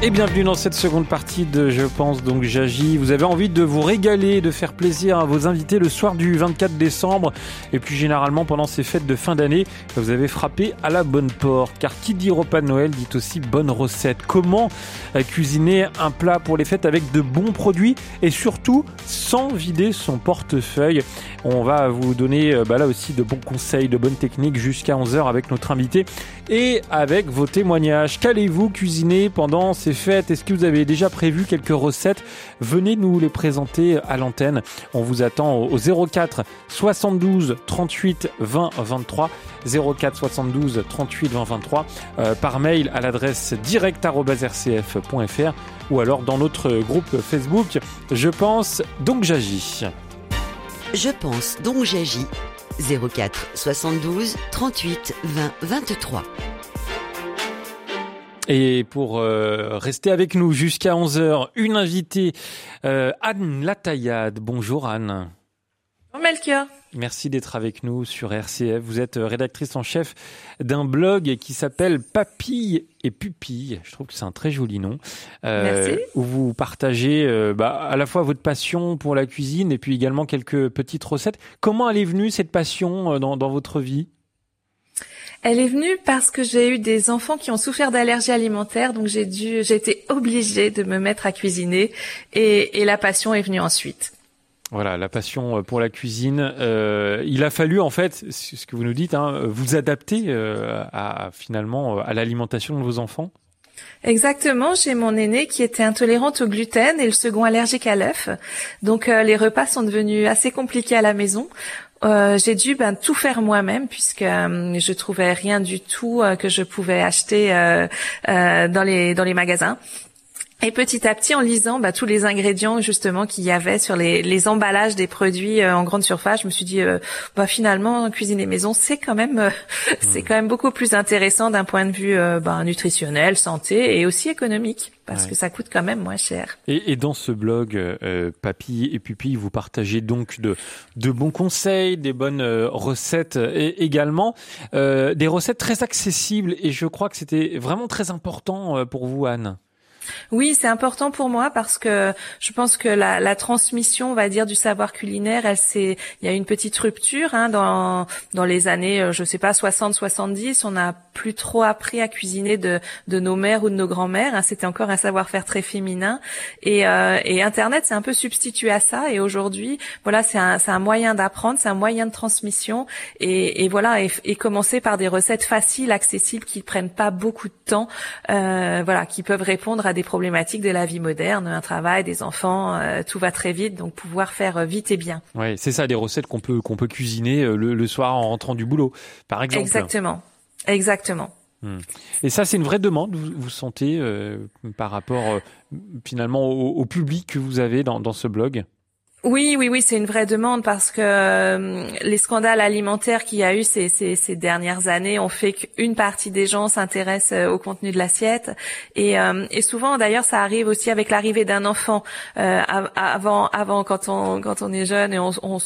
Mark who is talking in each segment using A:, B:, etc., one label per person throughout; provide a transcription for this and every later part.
A: Et bienvenue dans cette seconde partie de Je pense donc j'agis. Vous avez envie de vous régaler, de faire plaisir à vos invités le soir du 24 décembre et puis généralement pendant ces fêtes de fin d'année, vous avez frappé à la bonne porte car qui dit repas de Noël dit aussi bonne recette. Comment euh, cuisiner un plat pour les fêtes avec de bons produits et surtout sans vider son portefeuille? On va vous donner euh, bah là aussi de bons conseils, de bonnes techniques jusqu'à 11h avec notre invité et avec vos témoignages. Qu'allez-vous cuisiner pendant ces fêtes Est-ce que vous avez déjà prévu quelques recettes? Venez nous les présenter à l'antenne. On vous attend au 04 72 38 20 23 04 72 38 20 23 euh, par mail à l'adresse direct@rcf.fr ou alors dans notre groupe Facebook Je pense donc j'agis.
B: Je pense donc j'agis 04 72 38 20 23.
A: Et pour euh, rester avec nous jusqu'à 11h, une invitée, euh, Anne Lataillade. Bonjour Anne.
C: Bonjour Melchior.
A: Merci d'être avec nous sur RCF. Vous êtes rédactrice en chef d'un blog qui s'appelle Papille et Pupille. Je trouve que c'est un très joli nom.
C: Euh, Merci.
A: Où vous partagez euh, bah, à la fois votre passion pour la cuisine et puis également quelques petites recettes. Comment elle est venue cette passion euh, dans, dans votre vie?
C: Elle est venue parce que j'ai eu des enfants qui ont souffert d'allergies alimentaires, donc j'ai dû, j'ai été obligée de me mettre à cuisiner et, et la passion est venue ensuite.
A: Voilà, la passion pour la cuisine. Euh, il a fallu, en fait, ce que vous nous dites, hein, vous adapter euh, à finalement à l'alimentation de vos enfants.
C: Exactement, j'ai mon aîné qui était intolérante au gluten et le second allergique à l'œuf. Donc euh, les repas sont devenus assez compliqués à la maison. Euh, j'ai dû ben, tout faire moi-même puisque euh, je trouvais rien du tout euh, que je pouvais acheter dans les dans les magasins. Et petit à petit, en lisant bah, tous les ingrédients justement qu'il y avait sur les, les emballages des produits euh, en grande surface, je me suis dit, euh, bah, finalement, cuisiner maison, c'est quand même, euh, c'est quand même beaucoup plus intéressant d'un point de vue bah, nutritionnel, santé et aussi économique, parce
A: Ouais.
C: que ça coûte quand même moins cher.
A: Et, et dans ce blog euh, Papy et Pupille, vous partagez donc de, de bons conseils, des bonnes euh, recettes et également euh, des recettes très accessibles. Et je crois que c'était vraiment très important euh, pour vous, Anne.
C: Oui, c'est important pour moi parce que je pense que la, la transmission, on va dire, du savoir culinaire, elle c'est, il y a une petite rupture hein, dans dans les années, euh, je sais pas, 60-70, on n'a plus trop appris à cuisiner de de nos mères ou de nos grands-mères. hein. C'était encore un savoir-faire très féminin et euh, et Internet s'est un peu substitué à ça. Et aujourd'hui, voilà, c'est un c'est un moyen d'apprendre, c'est un moyen de transmission et, et voilà, et, et commencer par des recettes faciles, accessibles, qui prennent pas beaucoup de temps, euh, voilà, qui peuvent répondre à des problématiques de la vie moderne, un travail, des enfants, euh, tout va très vite, donc pouvoir faire euh, vite et bien.
A: Ouais, c'est ça, des recettes qu'on peut qu'on peut cuisiner euh, le, le soir en rentrant du boulot, par exemple.
C: Exactement, exactement.
A: Et ça, c'est une vraie demande. Vous, vous sentez euh, par rapport euh, finalement au, au public que vous avez dans, dans ce blog?
C: Oui, oui, oui, c'est une vraie demande parce que euh, les scandales alimentaires qu'il y a eu ces, ces, ces dernières années ont fait qu'une partie des gens s'intéressent euh, au contenu de l'assiette et, euh, et souvent d'ailleurs ça arrive aussi avec l'arrivée d'un enfant. Av- avant, avant quand on quand on est jeune et on, on,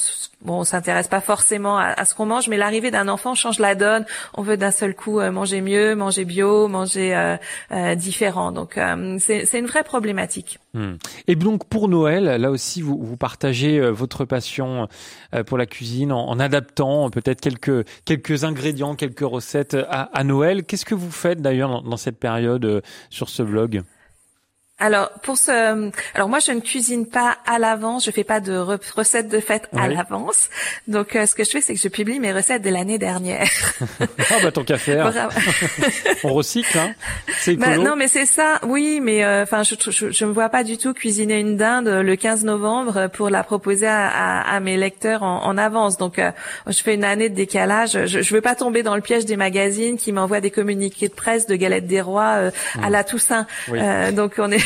C: bon, on s'intéresse pas forcément à, ce qu'on mange, mais l'arrivée d'un enfant change la donne. On veut d'un seul coup euh, manger mieux, manger bio, manger euh, euh, différent. Donc euh, c'est une vraie problématique.
A: Hmm. Et donc pour Noël, là aussi, vous, vous partagez euh, votre passion euh, pour la cuisine en, en adaptant peut-être quelques quelques ingrédients, quelques recettes à, à Noël. Qu'est-ce que vous faites d'ailleurs dans, dans cette période sur ce blog
C: Alors pour ce, alors moi je ne cuisine pas à l'avance, je fais pas de re- recettes de fête à l'avance. Donc euh, ce que je fais c'est que je publie mes recettes de l'année dernière.
A: Ah bah tant qu'à faire, on recycle, hein C'est
C: Bah, non mais c'est ça, oui, mais euh, enfin je, je je me vois pas du tout cuisiner une dinde le 15 novembre pour la proposer à, à, à mes lecteurs en, en avance. Donc euh, je fais une année de décalage. Je, je veux pas tomber dans le piège des magazines qui m'envoient des communiqués de presse de galettes des rois à la Toussaint.
A: Oui.
C: Donc on est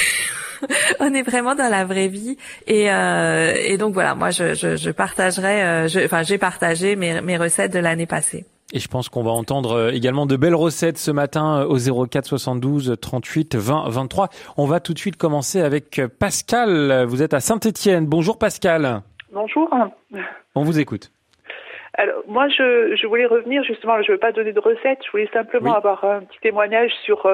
C: on est vraiment dans la vraie vie et, euh, et donc voilà moi je, je, je partagerai euh, je- enfin j'ai partagé mes, mes recettes de l'année passée
A: Et je pense qu'on va entendre euh, également de belles recettes ce matin au 04 72 38 20 23. On va tout de suite commencer avec Pascal. Vous êtes à Saint-Étienne. Bonjour Pascal.
D: Bonjour.
A: On vous écoute.
D: Alors moi, je, je voulais revenir justement. Je ne veux pas donner de recettes. Je voulais simplement avoir un petit témoignage sur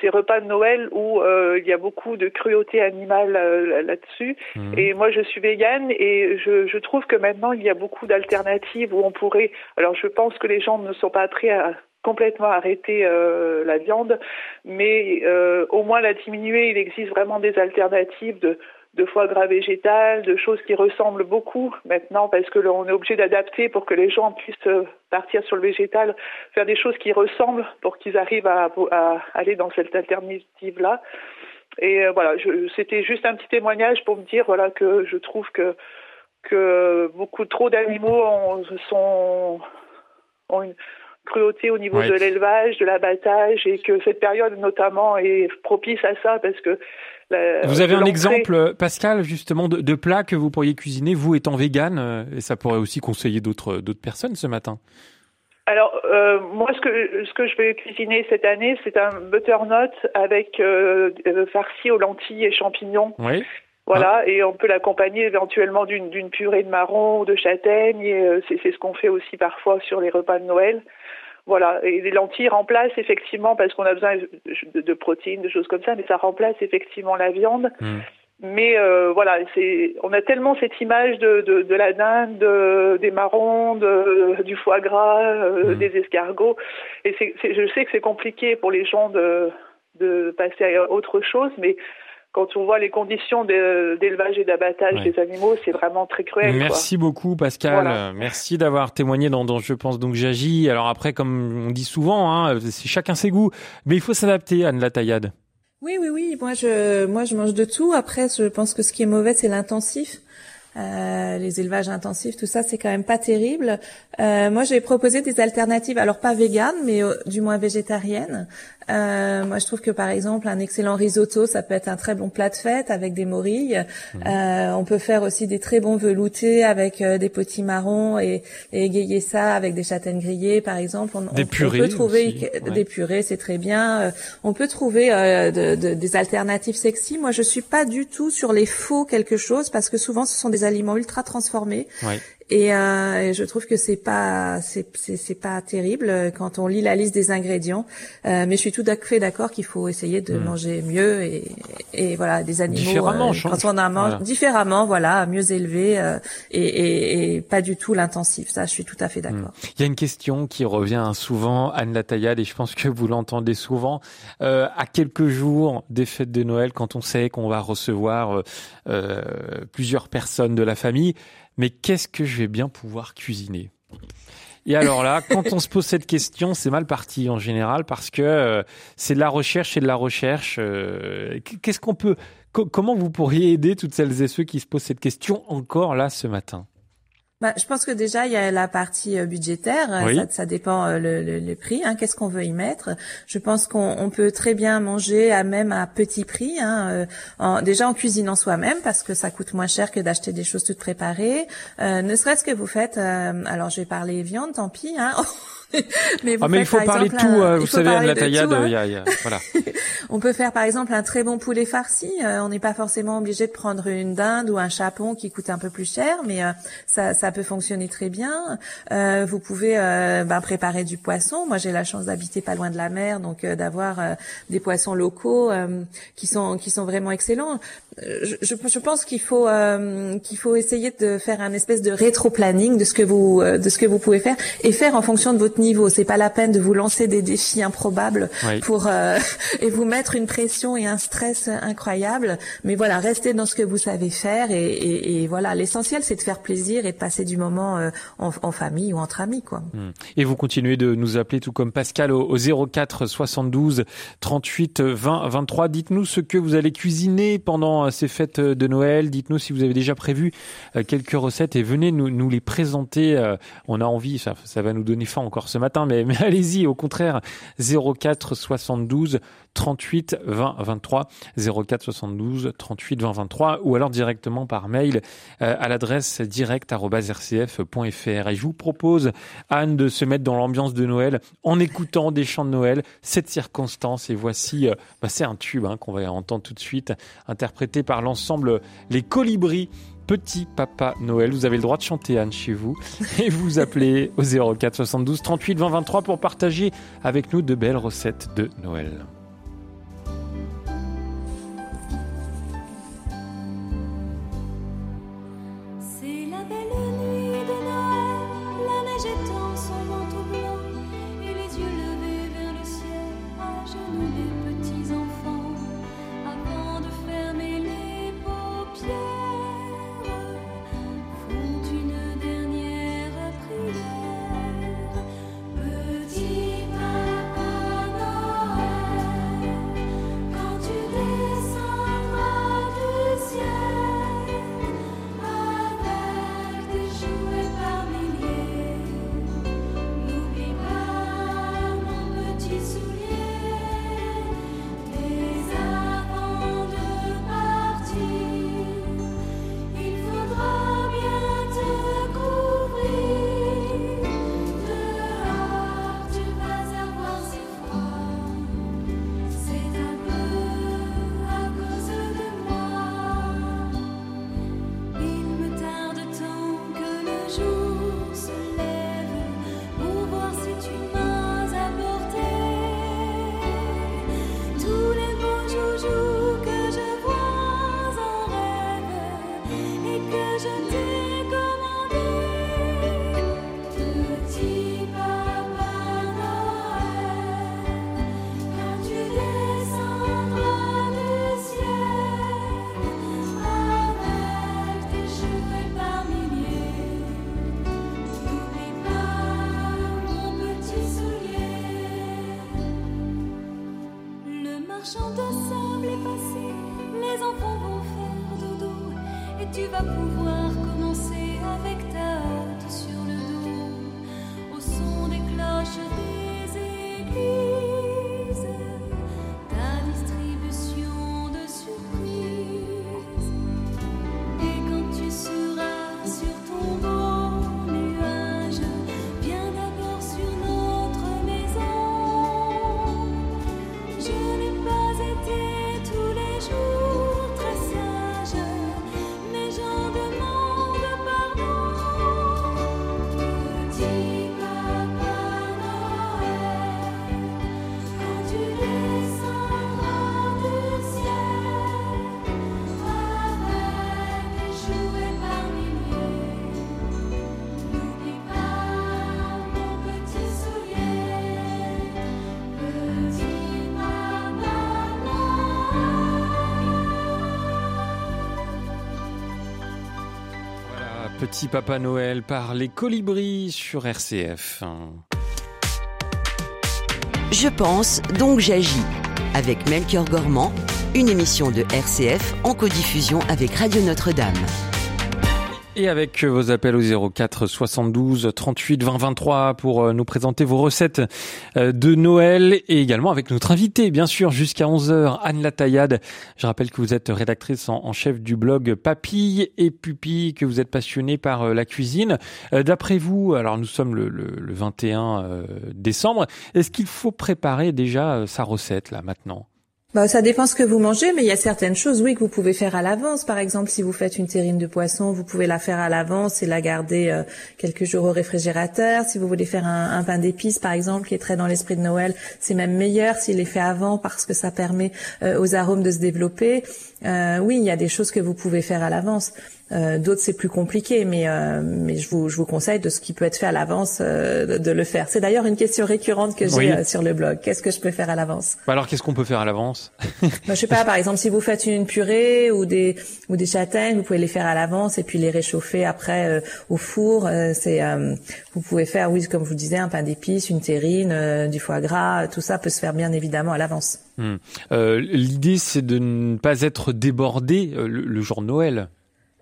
D: ces repas de Noël où euh, il y a beaucoup de cruauté animale euh, là-dessus. Mhm. Et moi, je suis végane et je, je trouve que maintenant il y a beaucoup d'alternatives où on pourrait. Alors, je pense que les gens ne sont pas prêts à complètement arrêter euh, la viande, mais euh, au moins la diminuer. Il existe vraiment des alternatives de de foie gras végétal, de choses qui ressemblent beaucoup maintenant parce que l'on est obligé d'adapter pour que les gens puissent euh, partir sur le végétal, faire des choses qui ressemblent pour qu'ils arrivent à, aller dans cette alternative-là. Et euh, voilà, c'était juste un petit témoignage pour me dire voilà que je trouve que que beaucoup trop d'animaux sont ont une cruauté au niveau de l'élevage, de l'abattage, et que cette période notamment est propice à ça parce que
A: vous avez un exemple, Pascal, justement, de, de plat que vous pourriez cuisiner, vous étant vegan, euh, et ça pourrait aussi conseiller d'autres personnes ce matin?
D: Alors euh, moi, ce que ce que je vais cuisiner cette année, c'est un butternut avec euh, farci aux lentilles et champignons.
A: Oui.
D: Voilà, et on peut l'accompagner éventuellement d'une purée de marron ou de châtaigne. Et c'est c'est ce qu'on fait aussi parfois sur les repas de Noël. Voilà, et les lentilles remplacent effectivement, parce qu'on a besoin de, protéines, de choses comme ça, mais ça remplace effectivement la viande. Hmm. Mais euh, voilà, c'est, on a tellement cette image de, de, de la dinde, des marrons, de, du foie gras, euh, hmm. des escargots. Et c'est, je sais que c'est compliqué pour les gens de, de passer à autre chose, mais quand on voit les conditions d'élevage et d'abattage des animaux, c'est vraiment très cruel.
A: Merci beaucoup Pascal. Merci d'avoir témoigné dans, dans, Je pense donc j'agis. Alors après, comme on dit souvent, hein, c'est chacun ses goûts, mais il faut s'adapter Anne la taillade.
C: Oui, oui, oui. Moi, je, moi, je mange de tout. Après, je pense que ce qui est mauvais, c'est l'intensif. Euh, les élevages intensifs, tout ça, c'est quand même pas terrible. Euh, moi, j'ai proposé des alternatives, alors pas véganes, mais euh, du moins végétariennes. Euh, moi, je trouve que par exemple, un excellent risotto, ça peut être un très bon plat de fête avec des morilles. Mmh. Euh, on peut faire aussi des très bons veloutés avec euh, des petits marrons et, et, égayer ça avec des châtaignes grillées, par exemple.
A: On, des purées
C: peut trouver des purées, c'est très bien. on peut trouver de, de, des alternatives sexy. Moi, je suis pas du tout sur les faux quelque chose parce que souvent, ce sont des aliments ultra transformés. Et, euh, je trouve que c'est pas c'est c'est pas terrible quand on lit la liste des ingrédients. Euh, mais je suis tout à fait d'accord qu'il faut essayer de hmm. manger mieux et, et voilà des animaux
A: différemment,
C: euh, quand on en mange différemment, voilà, mieux élevé euh, et, et, et, pas du tout l'intensif. Ça, je suis tout à fait d'accord. Hmm.
A: Il y a une question qui revient souvent, Anne Lataillade, et je pense que vous l'entendez souvent. Euh, à quelques jours des fêtes de Noël, quand on sait qu'on va recevoir euh, plusieurs personnes de la famille mais qu'est-ce que je vais bien pouvoir cuisiner? Et alors là, quand on se pose cette question, c'est mal parti en général parce que euh, c'est de la recherche et de la recherche. Euh, qu'est-ce qu'on peut, comment vous pourriez aider toutes celles et ceux qui se posent cette question encore là ce matin?
C: Bah, je pense que déjà il y a la partie euh, budgétaire, ça, ça, dépend euh, le, le, le prix, hein, qu'est-ce qu'on veut y mettre. Je pense qu'on peut très bien manger à même à petit prix, hein, euh, en, déjà en cuisinant soi-même parce que ça coûte moins cher que d'acheter des choses toutes préparées. ne serait-ce que vous faites, alors je vais parler viande, tant pis. Hein,
A: mais, ah, mais il faut parler de tout, vous savez, Anne la taillade, hein. y a, y a, voilà.
C: on peut faire par exemple un très bon poulet farci. Euh, on n'est pas forcément obligé de prendre une dinde ou un chapon qui coûte un peu plus cher, mais euh, ça, ça peut fonctionner très bien. Euh, vous pouvez ben, préparer du poisson. Moi, j'ai la chance d'habiter pas loin de la mer, donc d'avoir des poissons locaux qui sont qui sont vraiment excellents. Je, je, pense qu'il faut qu'il faut essayer de faire un espèce de rétro-planning de ce que vous de ce que vous pouvez faire et faire en fonction de votre niveau. C'est pas la peine de vous lancer des défis improbables pour euh, et vous mettre une pression et un stress incroyable. Mais voilà, restez dans ce que vous savez faire et, et, et voilà. L'essentiel, c'est de faire plaisir et de passer du moment euh, en, en, famille ou entre amis, quoi.
A: Hmm. Et vous continuez de nous appeler tout comme Pascal au, au 04 72 38 20 23. Dites-nous ce que vous allez cuisiner pendant euh, ces fêtes de Noël. Dites-nous si vous avez déjà prévu quelques recettes et venez nous, nous les présenter. On a envie, ça, ça va nous donner faim encore ce matin, mais, allez-y, au contraire, 04 72
E: 38 20 23 04 72 38 20 23 ou alors directement par mail euh, à l'adresse direct@rcf.fr. Et je vous propose Anne de se mettre dans l'ambiance de Noël en écoutant des chants de Noël, cette circonstance et voici euh, bah, c'est un tube hein, qu'on va entendre tout de suite interprété par l'ensemble Les Colibris Petit Papa Noël. Vous avez le droit de chanter Anne chez vous et vous appelez au 04 72 38 20 23 pour partager avec nous de belles recettes de Noël. Petit Papa Noël par les colibris sur RCF.
B: Je pense, donc j'agis. Avec Melchior Gormand, une émission de RCF en codiffusion avec Radio Notre-Dame.
E: Et avec vos appels au 04 72 38 20 23 pour euh, nous présenter vos recettes euh, de Noël et également avec notre invité, bien sûr, jusqu'à 11h, Anne Lataillade. Je rappelle que vous êtes rédactrice en chef du blog Papille et Pupille, que vous êtes passionnée par euh, la cuisine. D'après vous, alors nous sommes le, le 21 décembre, est-ce qu'il faut préparer déjà sa recette là maintenant?
C: Bah, ça dépend ce que vous mangez, mais il y a certaines choses, oui, que vous pouvez faire à l'avance. Par exemple, si vous faites une terrine de poisson, vous pouvez la faire à l'avance et la garder euh, quelques jours au réfrigérateur. Si vous voulez faire un, pain d'épices, par exemple, qui est très dans l'esprit de Noël, c'est même meilleur s'il est fait avant parce que ça permet euh, aux arômes de se développer. Euh, oui, il y a des choses que vous pouvez faire à l'avance. Euh, d'autres c'est plus compliqué, mais euh, mais je vous je vous conseille de ce qui peut être fait à l'avance euh, de, le faire. C'est d'ailleurs une question récurrente que j'ai sur le blog. Qu'est-ce que je peux faire à l'avance?
E: Bah Alors qu'est-ce qu'on peut faire à l'avance?
C: Bah, Je sais pas. Par exemple, si vous faites une purée ou des ou des châtaignes, vous pouvez les faire à l'avance et puis les réchauffer après au four. c'est vous pouvez faire, oui, comme je vous disais, un pain d'épices, une terrine, du foie gras. Tout ça peut se faire bien évidemment à l'avance.
E: Hmm. L'idée, c'est de ne pas être débordé le jour de Noël.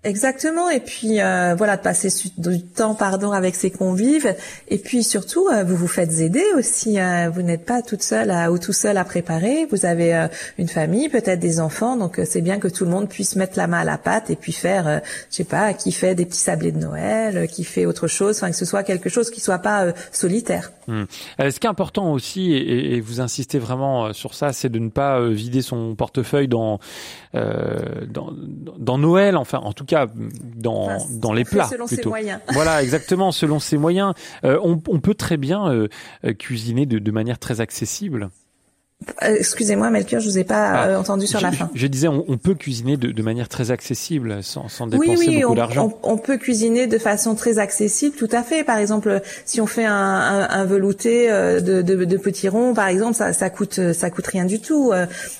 C: Exactement, et puis euh, voilà, de passer du temps, pardon, avec ses convives, et puis surtout, euh, vous vous faites aider aussi. Hein. vous n'êtes pas toute seule ou tout seul à préparer. Vous avez euh, une famille, peut-être des enfants, donc c'est bien que tout le monde puisse mettre la main à la pâte et puis faire, je sais pas, qui fait des petits sablés de Noël, qui fait autre chose, enfin que ce soit quelque chose qui soit pas solitaire.
A: Hmm. ce qui est important aussi, et, et vous insistez vraiment sur ça, c'est de ne pas vider son portefeuille dans, dans dans Noël, enfin en tout cas dans, dans les plats.
C: Selon
A: plutôt.
C: ses moyens.
A: Voilà, exactement, selon ses moyens. Euh, on, on, peut très bien euh, cuisiner de, de manière très accessible.
C: Euh, excusez-moi, Melchior, je vous ai pas ah, euh, entendu sur
A: la
C: fin.
A: Je, disais, on, on, peut cuisiner de, de, manière très accessible, sans, sans dépenser beaucoup d'argent.
C: On, on, peut cuisiner de façon très accessible, tout à fait. Par exemple, si on fait un, un, un velouté euh, de, de, de, petits ronds, par exemple, ça, ça coûte, ça coûte rien du tout.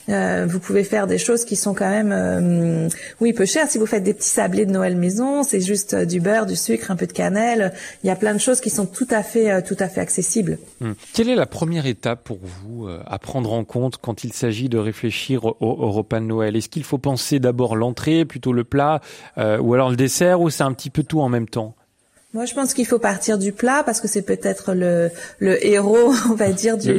C: Euh, vous pouvez faire des choses qui sont quand même, euh, oui, peu chères. Si vous faites des petits sablés de Noël maison, c'est juste du beurre, du sucre, un peu de cannelle. Il y a plein de choses qui sont tout à fait, tout à fait accessibles.
A: Hum. Quelle est la première étape pour vous à prendre en compte quand il s'agit de réfléchir au, repas de Noël. Est-ce qu'il faut penser d'abord l'entrée, plutôt le plat, euh, ou alors le dessert, ou c'est un petit peu tout en même temps?
C: Moi, je pense qu'il faut partir du plat parce que c'est peut-être le, le héros, on va dire, du,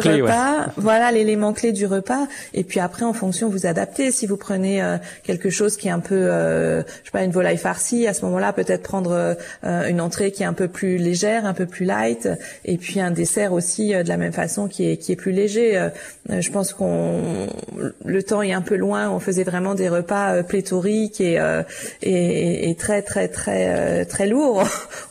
A: clé,
C: repas. Voilà l'élément clé du repas. Et puis après, en fonction, vous adaptez. Si vous prenez euh, quelque chose qui est un peu, euh, je sais pas, une volaille farcie, à ce moment-là, peut-être prendre euh, une entrée qui est un peu plus légère, un peu plus light, et puis un dessert aussi de la même façon qui est qui est plus léger. je pense qu'on le temps est un peu loin. On faisait vraiment des repas pléthoriques et, et, et très très très très lourds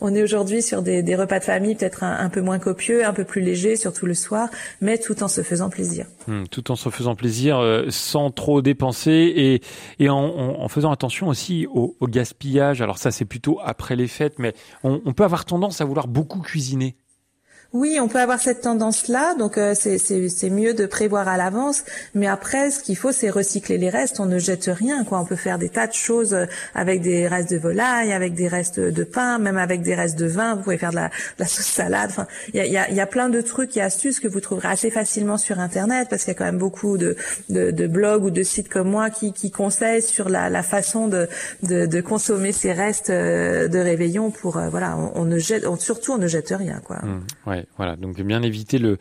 C: on est aujourd'hui sur des, repas de famille peut-être un, peu moins copieux, un peu plus légers, surtout le soir, mais tout en se faisant plaisir.
A: Hmm, tout en se faisant plaisir, euh, sans trop dépenser et, en, faisant attention aussi au, gaspillage. Alors ça, c'est plutôt après les fêtes, mais on peut avoir tendance à vouloir beaucoup cuisiner.
C: Oui, on peut avoir cette tendance-là, donc euh, c'est mieux de prévoir à l'avance. Mais après, ce qu'il faut, c'est recycler les restes. On ne jette rien, quoi. On peut faire des tas de choses euh, avec des restes de volaille, avec des restes de pain, même avec des restes de vin. Vous pouvez faire de la, sauce salade. Enfin, il y a, y, y a, plein de trucs et astuces que vous trouverez assez facilement sur Internet, parce qu'il y a quand même beaucoup de, de, de, blogs ou de sites comme moi qui, qui conseillent sur la, la façon de, de, de, consommer ces restes euh, de réveillon pour voilà, on, ne jette, surtout on ne jette rien, quoi.
A: Mmh, ouais voilà. Donc bien éviter le,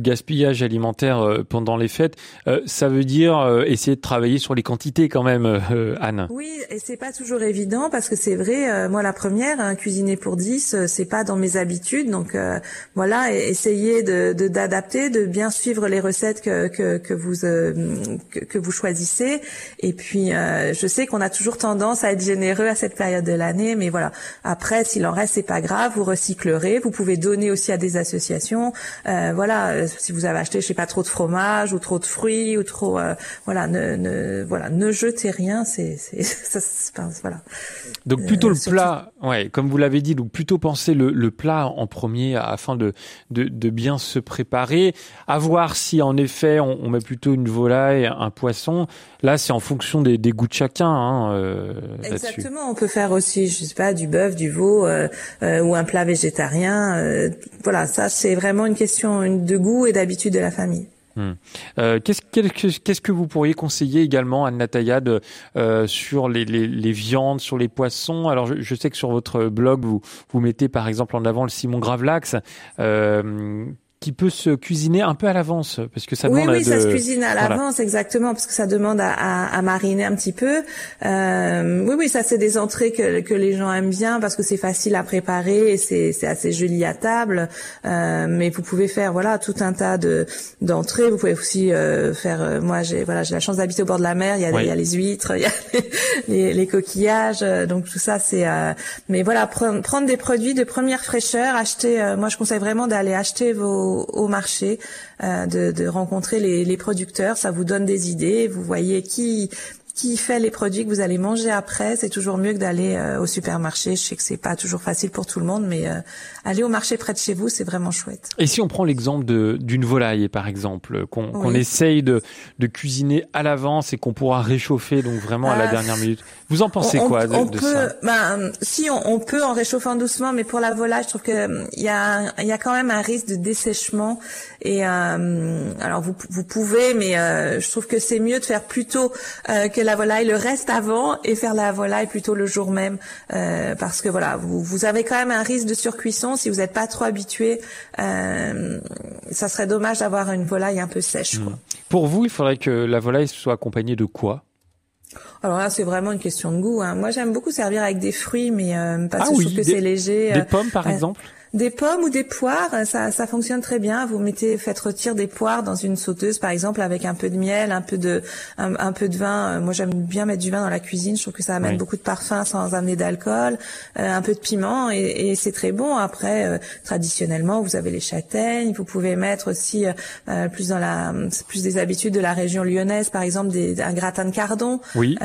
A: gaspillage alimentaire euh, pendant les fêtes. Euh, ça veut dire euh, essayer de travailler sur les quantités quand même, Anne.
C: Oui, et c'est pas toujours évident parce que c'est vrai. moi, la première, hein, cuisiner pour 10, c'est pas dans mes habitudes. Donc voilà, essayer de d'adapter, de, bien suivre les recettes que que, vous que, vous choisissez. Et puis, je sais qu'on a toujours tendance à être généreux à cette période de l'année, mais voilà. Après, s'il en reste, c'est pas grave. Vous recyclerez. Vous pouvez donner aussi à des associations. Euh, voilà, euh, si vous avez acheté, je sais pas, trop de fromage ou trop de fruits ou trop, euh, voilà, ne, ne, voilà, ne jetez rien. C'est, c'est, ça, voilà.
A: Donc plutôt le plat, ouais, comme vous l'avez dit, donc plutôt penser le, le plat en premier afin de, de, de, bien se préparer, à voir si en effet on, on met plutôt une volaille, un poisson. Là, c'est en fonction des, des goûts de chacun. Hein, euh,
C: Exactement. On peut faire aussi, je sais pas, du bœuf, du veau euh, ou un plat végétarien. voilà, ça c'est vraiment une question de goût et d'habitude de la famille.
A: Hmm. Euh, qu'est-ce, qu'est-ce que vous pourriez conseiller également à Nataya euh, sur les, les, les, viandes, sur les poissons? Alors je, je, sais que sur votre blog vous vous mettez par exemple en avant le Simon Gravelax. Euh, qui peut se cuisiner un peu à l'avance parce que ça demande
C: oui oui ça se cuisine à l'avance exactement parce que ça demande à, à, à mariner un petit peu. Euh, oui oui ça c'est des entrées que, que les gens aiment bien parce que c'est facile à préparer et c'est c'est assez joli à table. Euh, mais vous pouvez faire voilà tout un tas de d'entrées. Vous pouvez aussi euh, faire euh, moi j'ai voilà j'ai la chance d'habiter au bord de la mer. Il y a, il y a les huîtres il y a les, les, coquillages. Euh, donc tout ça c'est euh, mais voilà prendre, prendre des produits de première fraîcheur acheter moi je conseille vraiment d'aller acheter vos au, marché, euh, de, rencontrer les, les, producteurs. Ça vous donne des idées. Vous voyez qui qui fait les produits que vous allez manger après. C'est toujours mieux que d'aller euh, au supermarché. Je sais que c'est pas toujours facile pour tout le monde, mais euh, aller au marché près de chez vous, c'est vraiment chouette.
A: Et si on prend l'exemple d'une volaille, par exemple, qu'on essaye de, de cuisiner à l'avance et qu'on pourra réchauffer donc vraiment à la dernière minute, vous en pensez quoi de,
C: on
A: de
C: peut,
A: ça?
C: ben, Si on, on, peut en réchauffant doucement, mais pour la volaille, je trouve que il y a il y a quand même un risque de dessèchement. Et euh, alors vous vous pouvez, mais je trouve que c'est mieux de faire plutôt que la la volaille le reste avant et faire la volaille plutôt le jour même, euh, parce que voilà, vous, vous avez quand même un risque de surcuisson si vous n'êtes pas trop habitué. Euh, ça serait dommage d'avoir une volaille un peu sèche. Quoi.
A: Hmm. Pour vous, il faudrait que la volaille soit accompagnée de quoi?
C: Alors là, c'est vraiment une question de goût. Hein. Moi, j'aime beaucoup servir avec des fruits, mais euh, parce ah que je trouve que c'est léger.
A: Des pommes, par exemple?
C: Des pommes ou des poires, ça, ça fonctionne très bien. Vous mettez, faites retirer des poires dans une sauteuse, par exemple, avec un peu de miel, un peu de, un, peu de vin. Euh, moi, j'aime bien mettre du vin dans la cuisine. Je trouve que ça amène beaucoup de parfum sans amener d'alcool, euh, un peu de piment, et, et c'est très bon. Après, euh, traditionnellement, vous avez les châtaignes. Vous pouvez mettre aussi plus dans la, plus des habitudes de la région lyonnaise, par exemple, des, un gratin de cardon,
A: oui.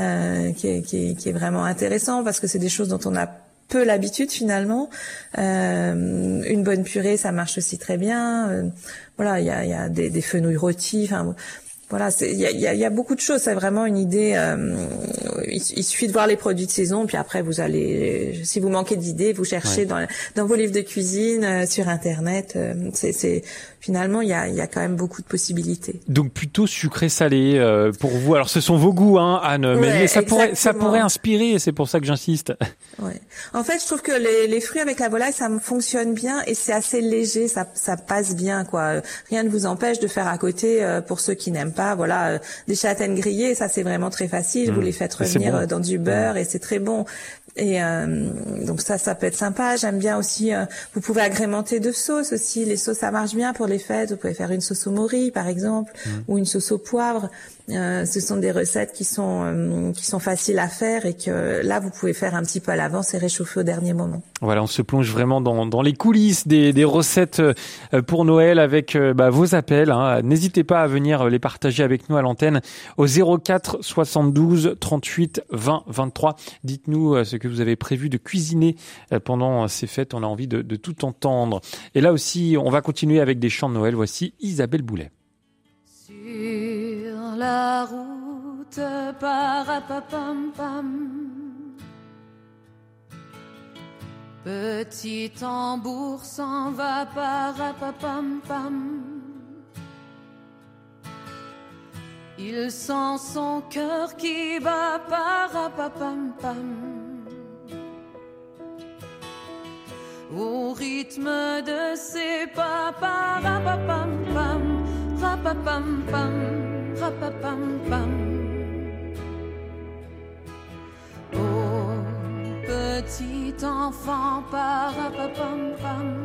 C: qui, est, qui, est, qui est vraiment intéressant parce que c'est des choses dont on a peu l'habitude finalement. Euh, une bonne purée, ça marche aussi très bien. Euh, voilà, il y a, des, des, fenouilles rôties. Enfin, voilà, il y a, y, a, y a, beaucoup de choses. C'est vraiment une idée. Euh, il, suffit de voir les produits de saison, puis après vous allez, si vous manquez d'idées, vous cherchez dans, dans vos livres de cuisine, euh, sur internet. Euh, c'est finalement il y a, y a quand même beaucoup de possibilités.
A: Donc plutôt sucré salé euh, pour vous. Alors ce sont vos goûts, hein, Anne, mais, ça pourrait ça pourrait inspirer. et C'est pour ça que j'insiste.
C: Ouais. En fait, je trouve que les, les fruits avec la volaille, ça me fonctionne bien et c'est assez léger, ça, ça passe bien quoi. Rien ne vous empêche de faire à côté pour ceux qui n'aiment pas, voilà, euh, des châtaignes grillées, ça c'est vraiment très facile. Vous mmh. les faites revenir euh, dans du beurre et c'est très bon. Et euh, donc ça, ça peut être sympa. J'aime bien aussi. vous pouvez agrémenter de sauces aussi. Les sauces, ça marche bien pour les fêtes. Vous pouvez faire une sauce au mori, par exemple, mmh. ou une sauce au poivre. Euh, ce sont des recettes qui sont euh, qui sont faciles à faire et que là vous pouvez faire un petit peu à l'avance et réchauffer au dernier moment.
A: Voilà, on se plonge vraiment dans, dans les coulisses des, des recettes euh, pour Noël avec bah, vos appels. Hein. N'hésitez pas à venir les partager avec nous à l'antenne au 04 72 38 20 23. Dites-nous ce que vous avez prévu de cuisiner pendant ces fêtes. On a envie de, tout entendre. Et là aussi, on va continuer avec des chants de Noël. Voici Isabelle Boulet
F: la route. Petit tambour s'en va parapapam pam. Il sent son cœur qui bat parapapam pam. Rythme de ses pas parapapam pam, rapapam pam rapapam pam. Oh, petit enfant, parapapam pam.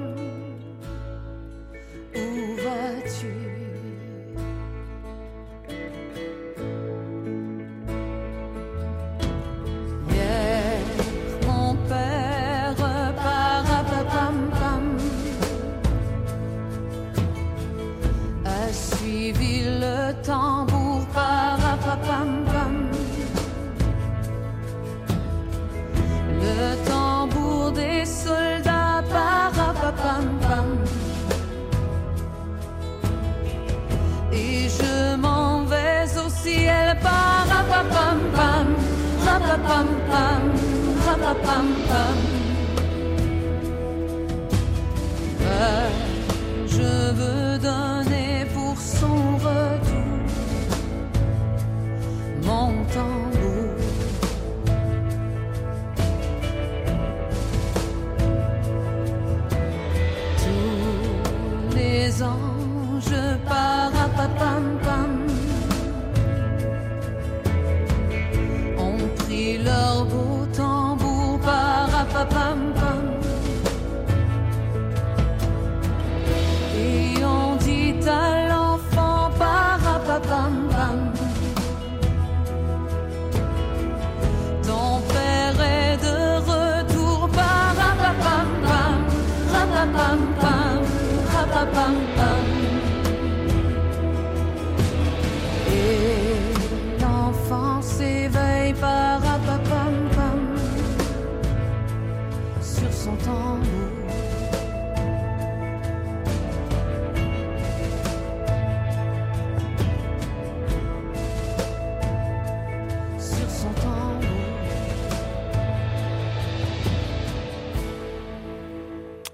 F: Pam.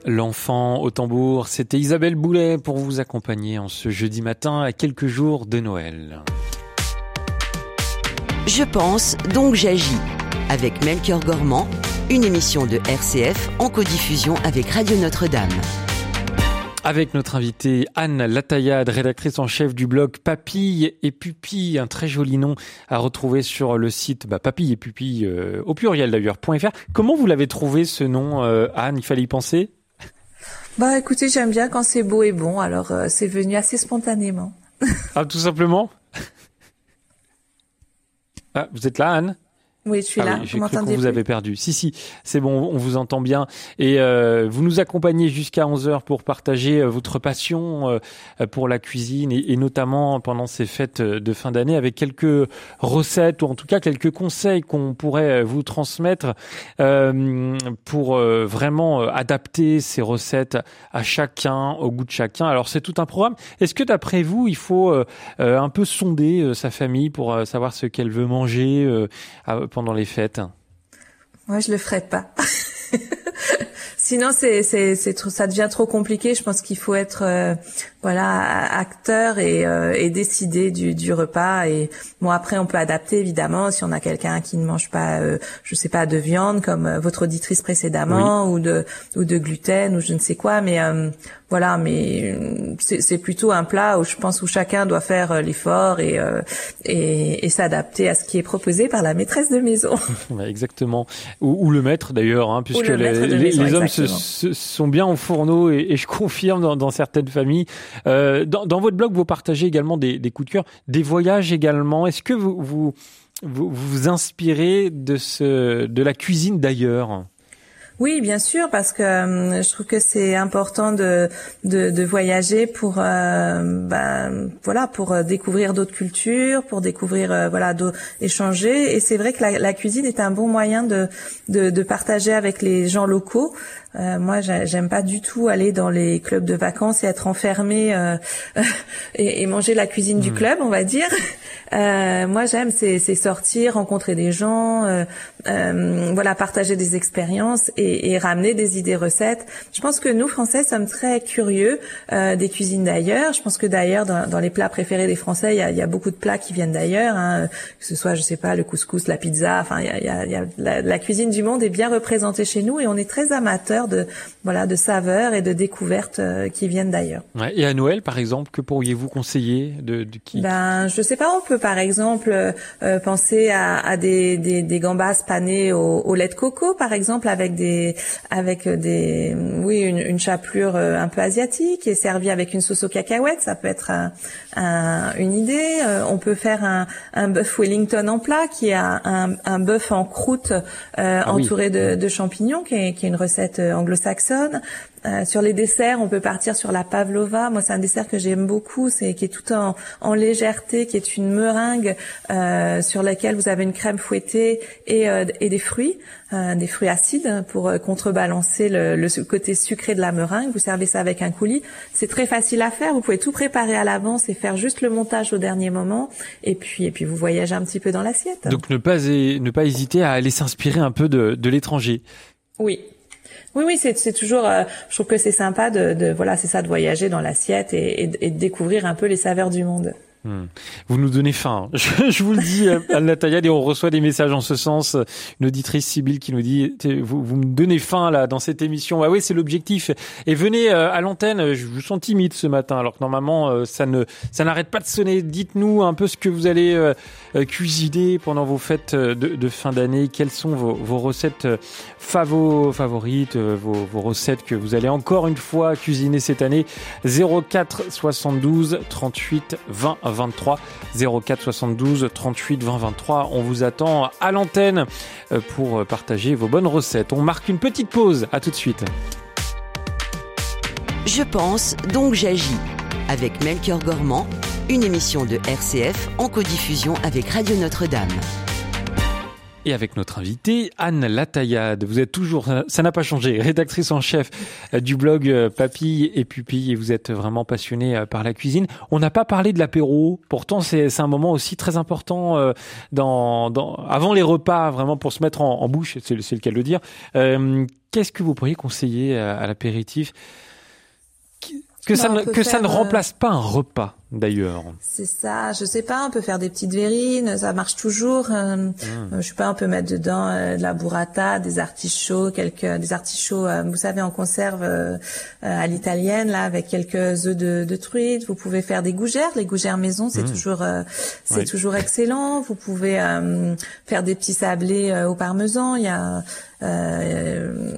F: L'enfant
A: au tambour, c'était Isabelle Boulet pour vous accompagner en ce jeudi matin à quelques jours de Noël.
B: Je pense, donc j'agis. Avec Melchior Gormand, une émission de RCF en codiffusion avec Radio Notre-Dame.
A: Avec notre invitée Anne Lataillade, rédactrice en chef du blog Papille et Pupille, un très joli nom à retrouver sur le site bah, Papille et Pupille, euh, au pluriel d'ailleurs, .fr. Comment vous l'avez trouvé ce nom, euh, Anne? Il fallait y penser?
C: Bah écoutez, j'aime bien quand c'est beau et bon, alors euh, c'est venu assez spontanément.
A: ah, tout simplement? Ah, Vous êtes là, Anne?
C: Oui, je suis
A: ah
C: là.
A: Oui, J'ai cru qu'on vous avez perdu. Si, si, c'est bon, on vous entend bien. Et euh, vous nous accompagnez jusqu'à 11h pour partager euh, votre passion euh, pour la cuisine et, et, notamment pendant ces fêtes de fin d'année avec quelques recettes ou en tout cas quelques conseils qu'on pourrait vous transmettre euh, pour vraiment adapter ces recettes à chacun, au goût de chacun. Alors c'est tout un programme. Est-ce que d'après vous, il faut un peu sonder sa famille pour savoir ce qu'elle veut manger pendant les fêtes
C: Moi, je le ferai pas. Sinon, c'est c'est c'est ça devient trop compliqué. Je pense qu'il faut être euh, voilà acteur et, euh, et décider du, du repas. Et bon après, on peut adapter évidemment si on a quelqu'un qui ne mange pas, euh, je sais pas, de viande comme euh, votre auditrice précédemment ou de ou de gluten ou je ne sais quoi. Mais euh, voilà, mais c'est plutôt un plat où je pense où chacun doit faire l'effort et, et, et s'adapter à ce qui est proposé par la maîtresse de maison.
A: Exactement. Ou, ou le maître d'ailleurs, hein, puisque les, les, les, hommes se, se, sont bien au fourneau et, et je confirme dans, dans certaines familles. Euh, dans, dans, votre blog, vous partagez également des, des coups de cœur, des voyages également. Est-ce que vous vous, vous vous inspirez de ce de la cuisine d'ailleurs?
C: Oui, bien sûr, parce que euh, je trouve que c'est important de, de, de voyager pour euh, ben, voilà pour découvrir d'autres cultures, pour découvrir euh, voilà échanger. Et c'est vrai que la, la, cuisine est un bon moyen de, de, de partager avec les gens locaux. Euh, moi, j'aime pas du tout aller dans les clubs de vacances et être enfermé euh, et, et, manger la cuisine mmh. du club, on va dire. Euh, moi, j'aime c'est sortir, rencontrer des gens, voilà, partager des expériences et, et, ramener des idées recettes. Je pense que nous, Français, sommes très curieux des cuisines d'ailleurs. Je pense que d'ailleurs, dans, dans, les plats préférés des Français, il y a, y a, beaucoup de plats qui viennent d'ailleurs, hein, que ce soit, je sais pas, le couscous, la pizza. Enfin, il y a, y a la, la cuisine du monde est bien représentée chez nous et on est très amateurs de voilà de saveurs et de découvertes euh, qui viennent d'ailleurs.
A: Ouais, et à Noël, par exemple, que pourriez-vous conseiller de, de qui?
C: Ben, je sais pas. On peut par exemple euh, penser à, à des, des, des, gambas panées au, au, lait de coco, par exemple, avec des avec des oui une, une chapelure euh, un peu asiatique et servie avec une sauce aux cacahuètes. Ça peut être un, un, une idée. Euh, on peut faire un, un bœuf Wellington en plat, qui est un, un bœuf en croûte euh, ah entouré oui. de, de, champignons, qui est, qui est une recette anglo-saxonne. Euh, sur les desserts, on peut partir sur la pavlova. Moi, c'est un dessert que j'aime beaucoup, c'est qui est tout en, en, légèreté, qui est une meringue euh, sur laquelle vous avez une crème fouettée et, euh, et des fruits, des fruits acides pour contrebalancer le, le, côté sucré de la meringue. Vous servez ça avec un coulis. C'est très facile à faire. Vous pouvez tout préparer à l'avance et faire juste le montage au dernier moment. Et puis, et puis vous voyagez un petit peu dans l'assiette.
A: Donc ne pas ne pas hésiter à aller s'inspirer un peu de, de l'étranger.
C: Oui, oui, oui, c'est toujours. Euh, je trouve que c'est sympa de, voilà, c'est ça, de voyager dans l'assiette et, et, et, de découvrir un peu les saveurs du monde.
A: Hmm. Vous nous donnez faim. Je, je vous le dis, Anne Nathalie, et on reçoit des messages en ce sens. Une auditrice Sibylle qui nous dit vous, vous me donnez faim là dans cette émission. Ah oui, c'est l'objectif. Et venez euh, à l'antenne. Je vous sens timide ce matin, alors que normalement euh, ça ne ça n'arrête pas de sonner. Dites-nous un peu ce que vous allez euh, cuisiner pendant vos fêtes de, de fin d'année. Quelles sont vos, vos recettes favo, favorites, vos, vos recettes que vous allez encore une fois cuisiner cette année? 04 72 38 20 20 23 04 72 38 20 23. On vous attend à l'antenne pour partager vos bonnes recettes. On marque une petite pause. À tout de suite.
B: Je pense, donc j'agis. Avec Melchior Gormand, une émission de RCF en codiffusion avec Radio Notre-Dame
A: et avec notre invitée Anne Lataillade. Vous êtes toujours, ça n'a pas changé, rédactrice en chef du blog Papille et Pupille et vous êtes vraiment passionnée par la cuisine. On n'a pas parlé de l'apéro, pourtant c'est un moment aussi très important dans, dans, avant les repas, vraiment pour se mettre en, en bouche, c'est le cas de le dire. Euh, Qu'est-ce que vous pourriez conseiller à, à l'apéritif? Que, bah, ça ne, que ça ne remplace pas un repas d'ailleurs.
C: C'est ça, je sais pas, on peut faire des petites verrines, ça marche toujours. Euh,
A: Mmh.
C: Je sais pas, on peut mettre dedans euh, de la burrata, des artichauts, quelques des artichauts, euh, vous savez, en conserve à l'italienne là, avec quelques œufs de, de truite. Vous pouvez faire des gougères, les gougères maison, c'est toujours euh, c'est.
A: Oui.
C: toujours excellent. Vous pouvez faire des petits sablés au parmesan. Il y a euh,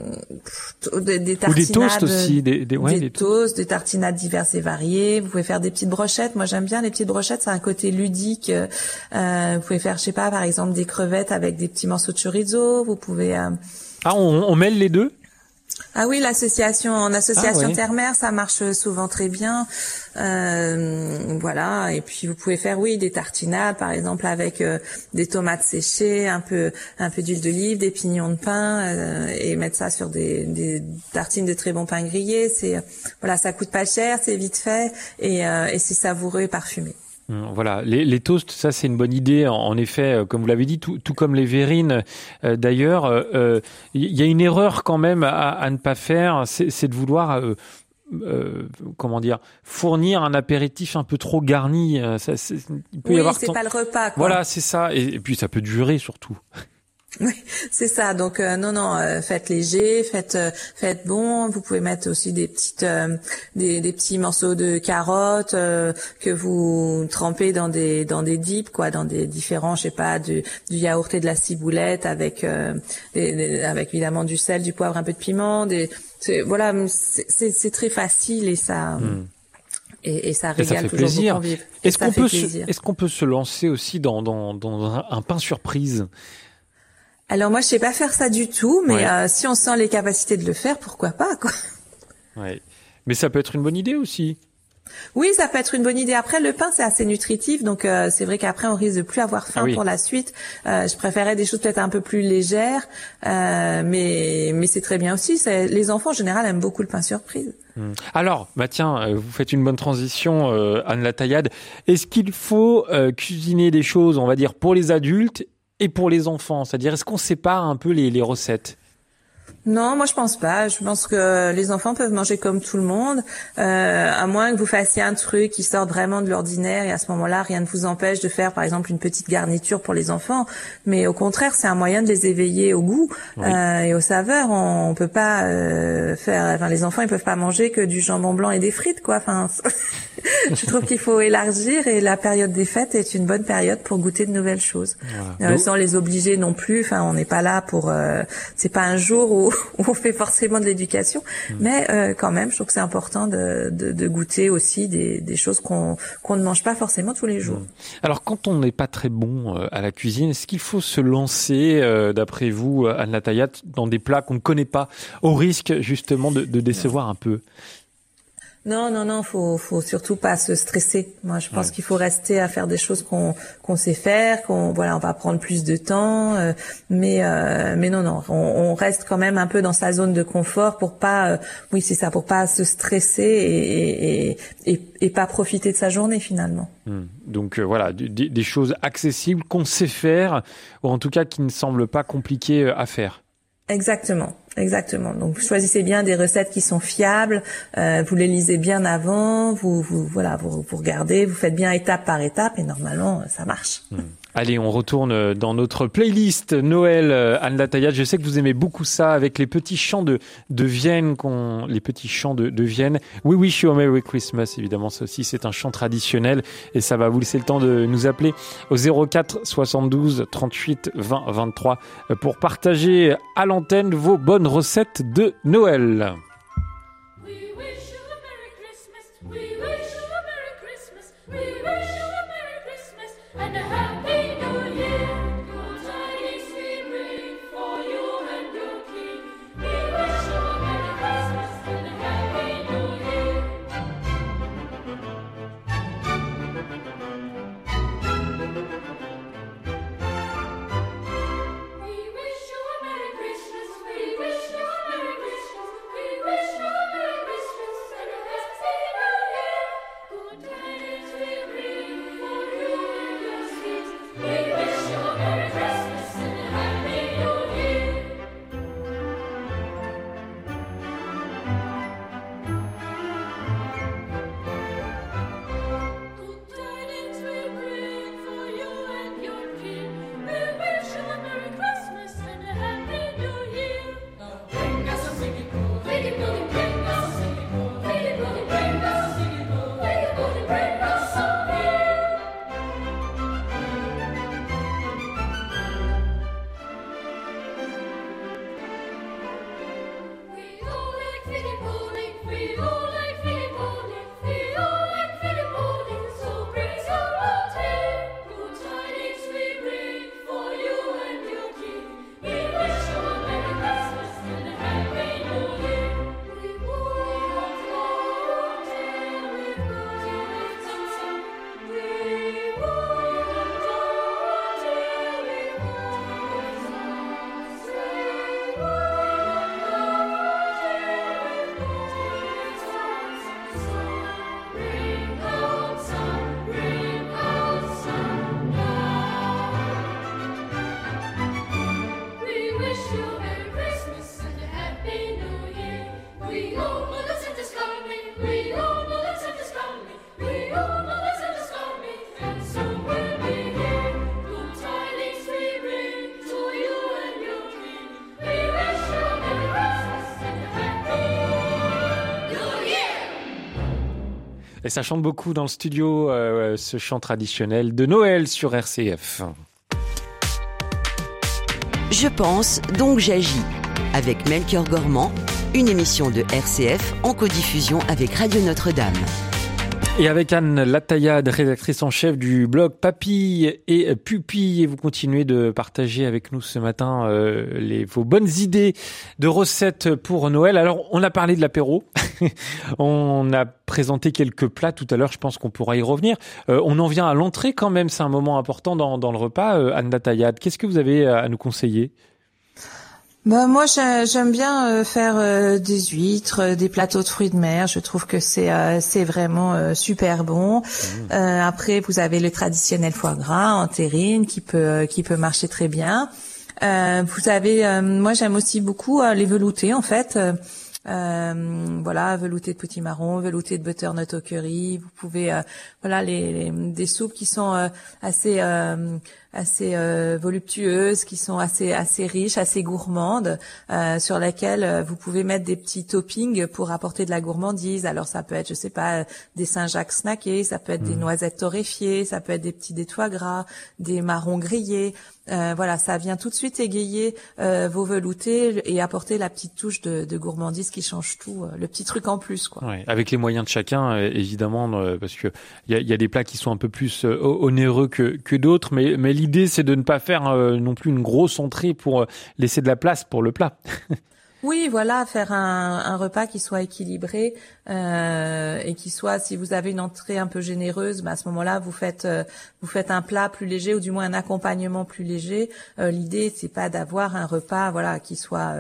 C: des, des
A: Ou
C: tartinades,
A: des toasts aussi, des, des, ouais,
C: des
A: des
C: toasts, des tartinades diverses et variées. Vous pouvez faire des petites brochettes. Moi, j'aime bien les petites brochettes. C'est un côté ludique. Euh, vous pouvez faire, je sais pas, par exemple, des crevettes avec des petits morceaux de chorizo. Vous pouvez. euh,
A: Ah, on, on mêle les deux?
C: Ah oui, l'association en association
A: Ah
C: terre-mer, ça marche souvent très bien. Euh, voilà. Et puis vous pouvez faire, oui, des tartinades, par exemple, avec euh, des tomates séchées, un peu un peu d'huile d'olive, des pignons de pain, euh, et mettre ça sur des, des tartines de très bon pain grillé. C'est voilà, ça coûte pas cher, c'est vite fait, et, euh, et c'est savoureux et parfumé.
A: Hum, Voilà, les, les toasts, ça c'est une bonne idée. En, en effet, euh, comme vous l'avez dit, tout, tout comme les verrines. euh, D'ailleurs, euh, euh, il y a une erreur quand même à, à ne pas faire, c'est de vouloir, euh, euh, comment dire, fournir un apéritif un peu trop garni. Euh, Ça, c'est- il peut y avoir
C: c'est pas le repas. Quoi.
A: Voilà, c'est ça. Et, et puis ça peut durer surtout.
C: Oui, c'est ça. Donc euh, non, non, euh, faites léger, faites, euh, faites bon. Vous pouvez mettre aussi des petites, euh, des, des petits morceaux de carottes euh, que vous trempez dans des, dans des dips, quoi, dans des différents, je sais pas, du, du yaourt et de la ciboulette avec, euh, des- des- avec évidemment du sel, du poivre, un peu de piment. Des, voilà, c'est très facile et ça. Et, et ça
A: Hmm. Et ça
C: régale
A: fait
C: toujours
A: plaisir. Est-ce qu'on peut, se, est-ce qu'on peut se lancer aussi dans, dans, dans un, un pain surprise?
C: Alors moi, je sais pas faire ça du tout, mais
A: Ouais.
C: euh, si on sent les capacités de le faire, pourquoi pas, quoi.
A: ouais. Mais ça peut être une bonne idée aussi.
C: Oui, ça peut être une bonne idée. Après, le pain, c'est assez nutritif, donc euh, c'est vrai qu'après, on risque de plus avoir faim
A: Ah oui.
C: pour la suite. Euh, je préférais des choses peut-être un peu plus légères, euh, mais mais c'est très bien aussi. Les enfants, en général, aiment beaucoup le pain surprise.
A: Hmm. Alors, bah tiens, vous faites une bonne transition, euh, Anne Lataillade. Est-ce qu'il faut euh, cuisiner des choses, on va dire, pour les adultes et pour les enfants C'est-à-dire, est-ce qu'on sépare un peu les, les recettes?
C: Non, moi je pense pas. Je pense que les enfants peuvent manger comme tout le monde, euh, à moins que vous fassiez un truc qui sorte vraiment de l'ordinaire et à ce moment-là, rien ne vous empêche de faire par exemple une petite garniture pour les enfants. Mais au contraire, c'est un moyen de les éveiller au goût
A: Oui.
C: euh, et aux saveurs. On, on peut pas euh, faire. Enfin, les enfants, ils peuvent pas manger que du jambon blanc et des frites, quoi. Enfin, je trouve qu'il faut élargir et la période des fêtes est une bonne période pour goûter de nouvelles choses.
A: Voilà.
C: Euh, sans les obliger non plus. Enfin, on n'est pas là pour. euh, c'est pas un jour où, où on fait forcément de l'éducation,
A: Hmm.
C: mais euh, quand même, je trouve que c'est important de, de, de goûter aussi des, des choses qu'on ne mange pas forcément tous les jours.
A: Alors, quand on n'est pas très bon euh, à la cuisine, est-ce qu'il faut se lancer, euh, d'après vous, euh, Anne Lataillade, dans des plats qu'on ne connaît pas, au risque justement de, de décevoir un peu?
C: Non, non, non, faut, faut surtout pas se stresser. Moi, je pense
A: Ouais.
C: qu'il faut rester à faire des choses qu'on qu'on sait faire, qu'on voilà, on va prendre plus de temps, euh, mais euh, mais non, non, on, on reste quand même un peu dans sa zone de confort pour pas, euh, oui, c'est ça, pour pas se stresser et et, et et pas profiter de sa journée finalement.
A: Hmm. Donc euh, voilà, des, des choses accessibles qu'on sait faire, ou en tout cas qui ne semblent pas compliquées euh, à faire.
C: Exactement, exactement. Donc vous choisissez bien des recettes qui sont fiables, euh, vous les lisez bien avant, vous, vous voilà, vous, vous regardez, vous faites bien étape par étape et normalement ça marche.
A: Allez, on retourne dans notre playlist Noël euh, Anne Lataillade. Je sais que vous aimez beaucoup ça avec les petits chants de, Vienne, qu'on, les petits chants de, de Vienne. We wish you a Merry Christmas, évidemment, ça c'est un chant traditionnel et ça va vous laisser le temps de nous appeler au 04 72 38 20 23 euh, pour partager à l'antenne vos bonnes recettes de Noël. Et ça chante beaucoup dans le studio, euh, ce chant traditionnel de Noël sur RCF.
B: Je pense, donc j'agis. Avec Melchior Gormand, une émission de RCF en codiffusion avec Radio Notre-Dame.
A: Et avec Anne Lataillade, rédactrice en chef du blog Papille et Pupille, et vous continuez de partager avec nous ce matin euh, les, vos bonnes idées de recettes pour Noël. Alors, on a parlé de l'apéro, on a présenté quelques plats tout à l'heure, je pense qu'on pourra y revenir. Euh, on en vient à l'entrée quand même, c'est un moment important dans, dans le repas. Euh, Anne Lataillade, qu'est-ce que vous avez à nous conseiller?
C: Bah, moi, j'ai- j'aime bien euh, faire euh, des huîtres, euh, des plateaux de fruits de mer. Je trouve que c'est c'est vraiment super bon. Euh, après, vous avez le traditionnel foie gras en terrine qui peut qui peut marcher très bien. Vous avez, moi, j'aime aussi beaucoup les veloutés en fait. Euh, voilà, velouté de petits marrons, velouté de butternut au curry. Vous pouvez, euh, voilà, les, les- des soupes qui sont euh, assez euh, assez euh, voluptueuses, qui sont assez assez riches, assez gourmandes, euh, sur lesquelles euh, vous pouvez mettre des petits toppings pour apporter de la gourmandise. Alors ça peut être, je sais pas, des Saint-Jacques snackés, ça peut être des noisettes torréfiées, ça peut être des petits des foie gras, des marrons grillés. Euh, voilà, ça vient tout de suite égayer euh, vos veloutés et apporter la petite touche de, de gourmandise qui change tout, euh, le petit truc en plus, quoi.
A: Ouais, avec les moyens de chacun, évidemment, parce que il y a, y a des plats qui sont un peu plus onéreux que, que d'autres, mais, mais l'idée c'est de ne pas faire euh, non plus une grosse entrée pour euh, laisser de la place pour le plat.
C: Oui, voilà, faire un, un repas qui soit équilibré euh, et qui soit, si vous avez une entrée un peu généreuse, bah, à ce moment-là, vous faites euh, vous faites un plat plus léger ou du moins un accompagnement plus léger. Euh, L'idée, c'est pas d'avoir un repas, voilà, qui soit,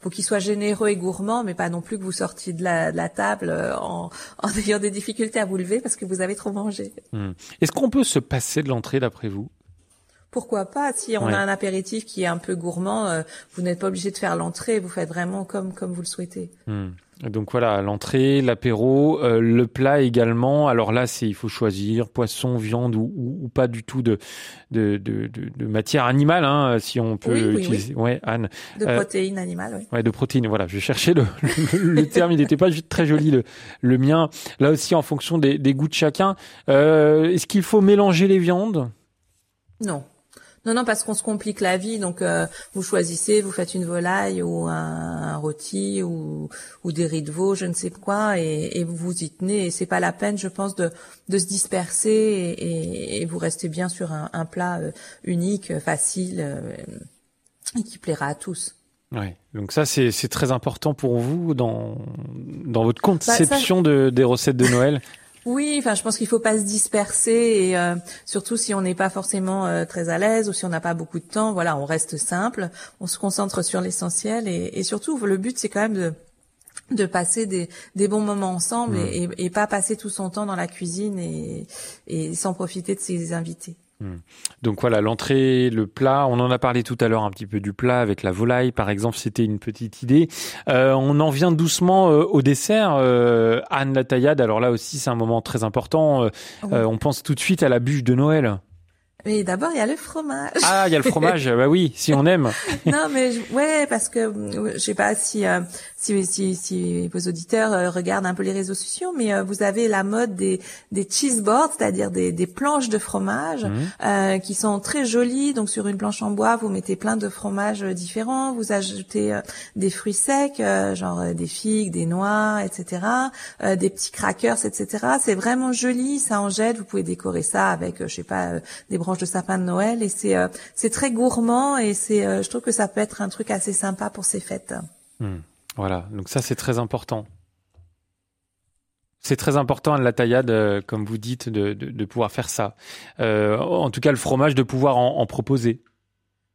C: faut qu'il soit généreux et gourmand, mais pas non plus que vous sortiez de la, de la table en, en ayant des difficultés à vous lever parce que vous avez trop mangé.
A: Hmm. Est-ce qu'on peut se passer de l'entrée d'après vous?
C: Pourquoi pas Si on
A: Ouais.
C: a un apéritif qui est un peu gourmand, euh, vous n'êtes pas obligé de faire l'entrée. Vous faites vraiment comme comme vous le souhaitez.
A: Hmm. Donc voilà, l'entrée, l'apéro, euh, le plat également. Alors là, c'est il faut choisir poisson, viande ou, ou, ou pas du tout de de, de, matière animale, hein, si on peut
C: Oui, oui,
A: utiliser. Ouais, Anne.
C: De
A: Euh,
C: protéines animales, oui.
A: Ouais, de protéines. Voilà, je cherchais le, le, le terme, il n'était pas très joli le, le mien. Là aussi, en fonction des, des goûts de chacun, euh, est-ce qu'il faut mélanger les viandes?
C: Non. Non, non, parce qu'on se complique la vie. Donc, euh, vous choisissez, vous faites une volaille ou un, un rôti ou, ou des riz de veau, je ne sais quoi, et, et vous vous y tenez. Et c'est pas la peine, je pense, de, de se disperser et, et- et vous restez bien sur un, un plat euh, unique, euh, facile euh, et qui plaira à tous.
A: Ouais. Donc ça, c'est c'est très important pour vous dans dans votre
C: Bah,
A: conception de, des recettes de Noël.
C: Oui, enfin, je pense qu'il faut pas se disperser et euh, surtout si on n'est pas forcément euh, très à l'aise ou si on n'a pas beaucoup de temps, voilà, on reste simple, on se concentre sur l'essentiel et, et surtout le but c'est quand même de de passer des, des bons moments ensemble et, et, et pas passer tout son temps dans la cuisine et, et sans profiter de ses invités.
A: Donc voilà, l'entrée, le plat, on en a parlé tout à l'heure un petit peu du plat avec la volaille, par exemple, c'était une petite idée. Euh, on en vient doucement euh, au dessert. Euh, Anne la taillade, alors là aussi c'est un moment très important.
C: Oui.
A: euh, on pense tout de suite à la bûche de Noël.
C: Mais d'abord il y a le fromage.
A: Ah, il y a le fromage, bah oui, si on aime.
C: non, mais je- ouais, parce que euh, je sais pas si euh, si, si si vos auditeurs euh, regardent un peu les réseaux sociaux, mais euh, vous avez la mode des des cheeseboards, c'est-à-dire des des planches de fromage euh, qui sont très jolies. Donc sur une planche en bois, vous mettez plein de fromages différents, vous ajoutez des fruits secs, genre des figues, des noix, etc., euh, des petits crackers, etc. C'est vraiment joli, ça en jette. Vous pouvez décorer ça avec, je sais pas, des branches de sapin de Noël et c'est euh, c'est très gourmand et c'est euh, je trouve que ça peut être un truc assez sympa pour ces fêtes.
A: Hmm. Voilà, donc ça c'est très important. C'est très important à la taillade, euh, comme vous dites, de, de, de pouvoir faire ça. En tout cas, le fromage, de pouvoir en, en proposer.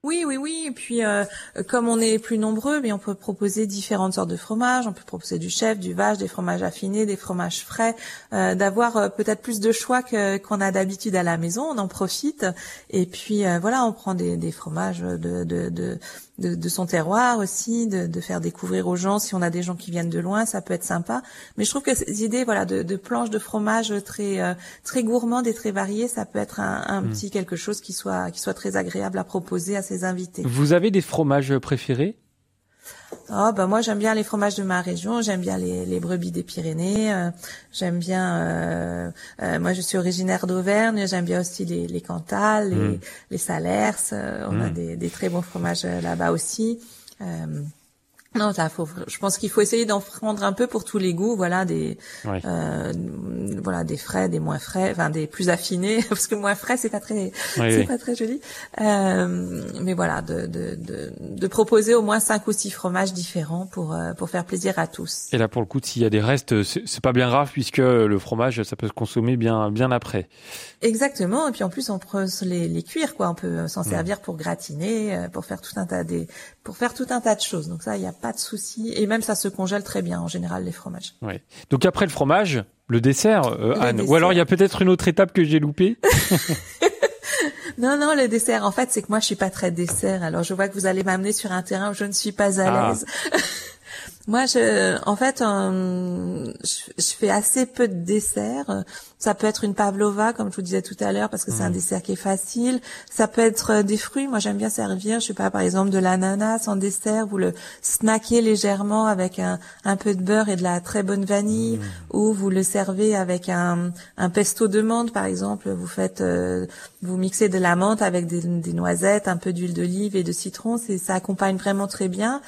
C: Oui, oui, oui. Et puis, euh, comme on est plus nombreux, mais on peut proposer différentes sortes de fromages. On peut proposer du chèvre, du vache, des fromages affinés, des fromages frais. euh, D'avoir euh, peut-être plus de choix que qu'on a d'habitude à la maison. On en profite. Et puis, voilà, on prend des, fromages de, de, de son terroir aussi, de, de faire découvrir aux gens. Si on a des gens qui viennent de loin, ça peut être sympa. Mais je trouve que ces idées, voilà, de, de planches de fromage très euh, très gourmandes et très variées, ça peut être un, un
A: Mm.
C: petit quelque chose qui soit qui soit très agréable à proposer à ses invités.
A: Vous avez des fromages préférés?
C: Oh bah moi j'aime bien les fromages de ma région, j'aime bien les, les brebis des Pyrénées, euh, j'aime bien. euh, euh, moi je suis originaire d'Auvergne, j'aime bien aussi les, les Cantal, les,
A: Mm.
C: les Salers. euh, on a
A: Mm.
C: des, des très bons fromages là-bas aussi. Euh, non, ça, faut, je pense qu'il faut essayer d'en prendre un peu pour tous les goûts. Voilà, des, euh, voilà, des frais, des moins frais, enfin des plus affinés, parce que moins frais c'est pas très,
A: Oui,
C: c'est
A: oui.
C: pas très joli. Euh, mais voilà, de, de, de, de proposer au moins cinq ou six fromages différents pour euh, pour faire plaisir à tous.
A: Et là, pour le coup, s'il y a des restes, c'est pas bien grave puisque le fromage, ça peut se consommer bien, bien après.
C: Exactement. Et puis en plus on peut les, les cuire quoi. On peut s'en
A: Mm.
C: servir pour gratiner, euh, pour faire tout un tas des, pour faire tout un tas de choses. Donc ça, il n'y a pas de souci. Et même ça se congèle très bien en général les fromages.
A: Ouais. Donc après le fromage, le dessert, euh,
C: Le
A: Anne. Ou alors il y a peut-être une autre étape que j'ai loupée.
C: Non, non, le dessert. En fait, c'est que moi, je suis pas très dessert. Alors, je vois que vous allez m'amener sur un terrain où je ne suis pas à
A: Ah.
C: l'aise. moi, je, en fait, euh, je, je fais assez peu de desserts. Ça peut être une pavlova, comme je vous disais tout à l'heure, parce que c'est un
A: Mhm.
C: dessert qui est facile. Ça peut être euh, des fruits. Moi, j'aime bien servir, je sais pas, par exemple, de l'ananas en dessert. Vous le snackez légèrement avec un, un peu de beurre et de la très bonne vanille, ou vous le servez avec un, un pesto de menthe, par exemple. Vous faites, euh, vous mixez de la menthe avec des, des noisettes, un peu d'huile d'olive et de citron. C'est, ça accompagne vraiment très bien.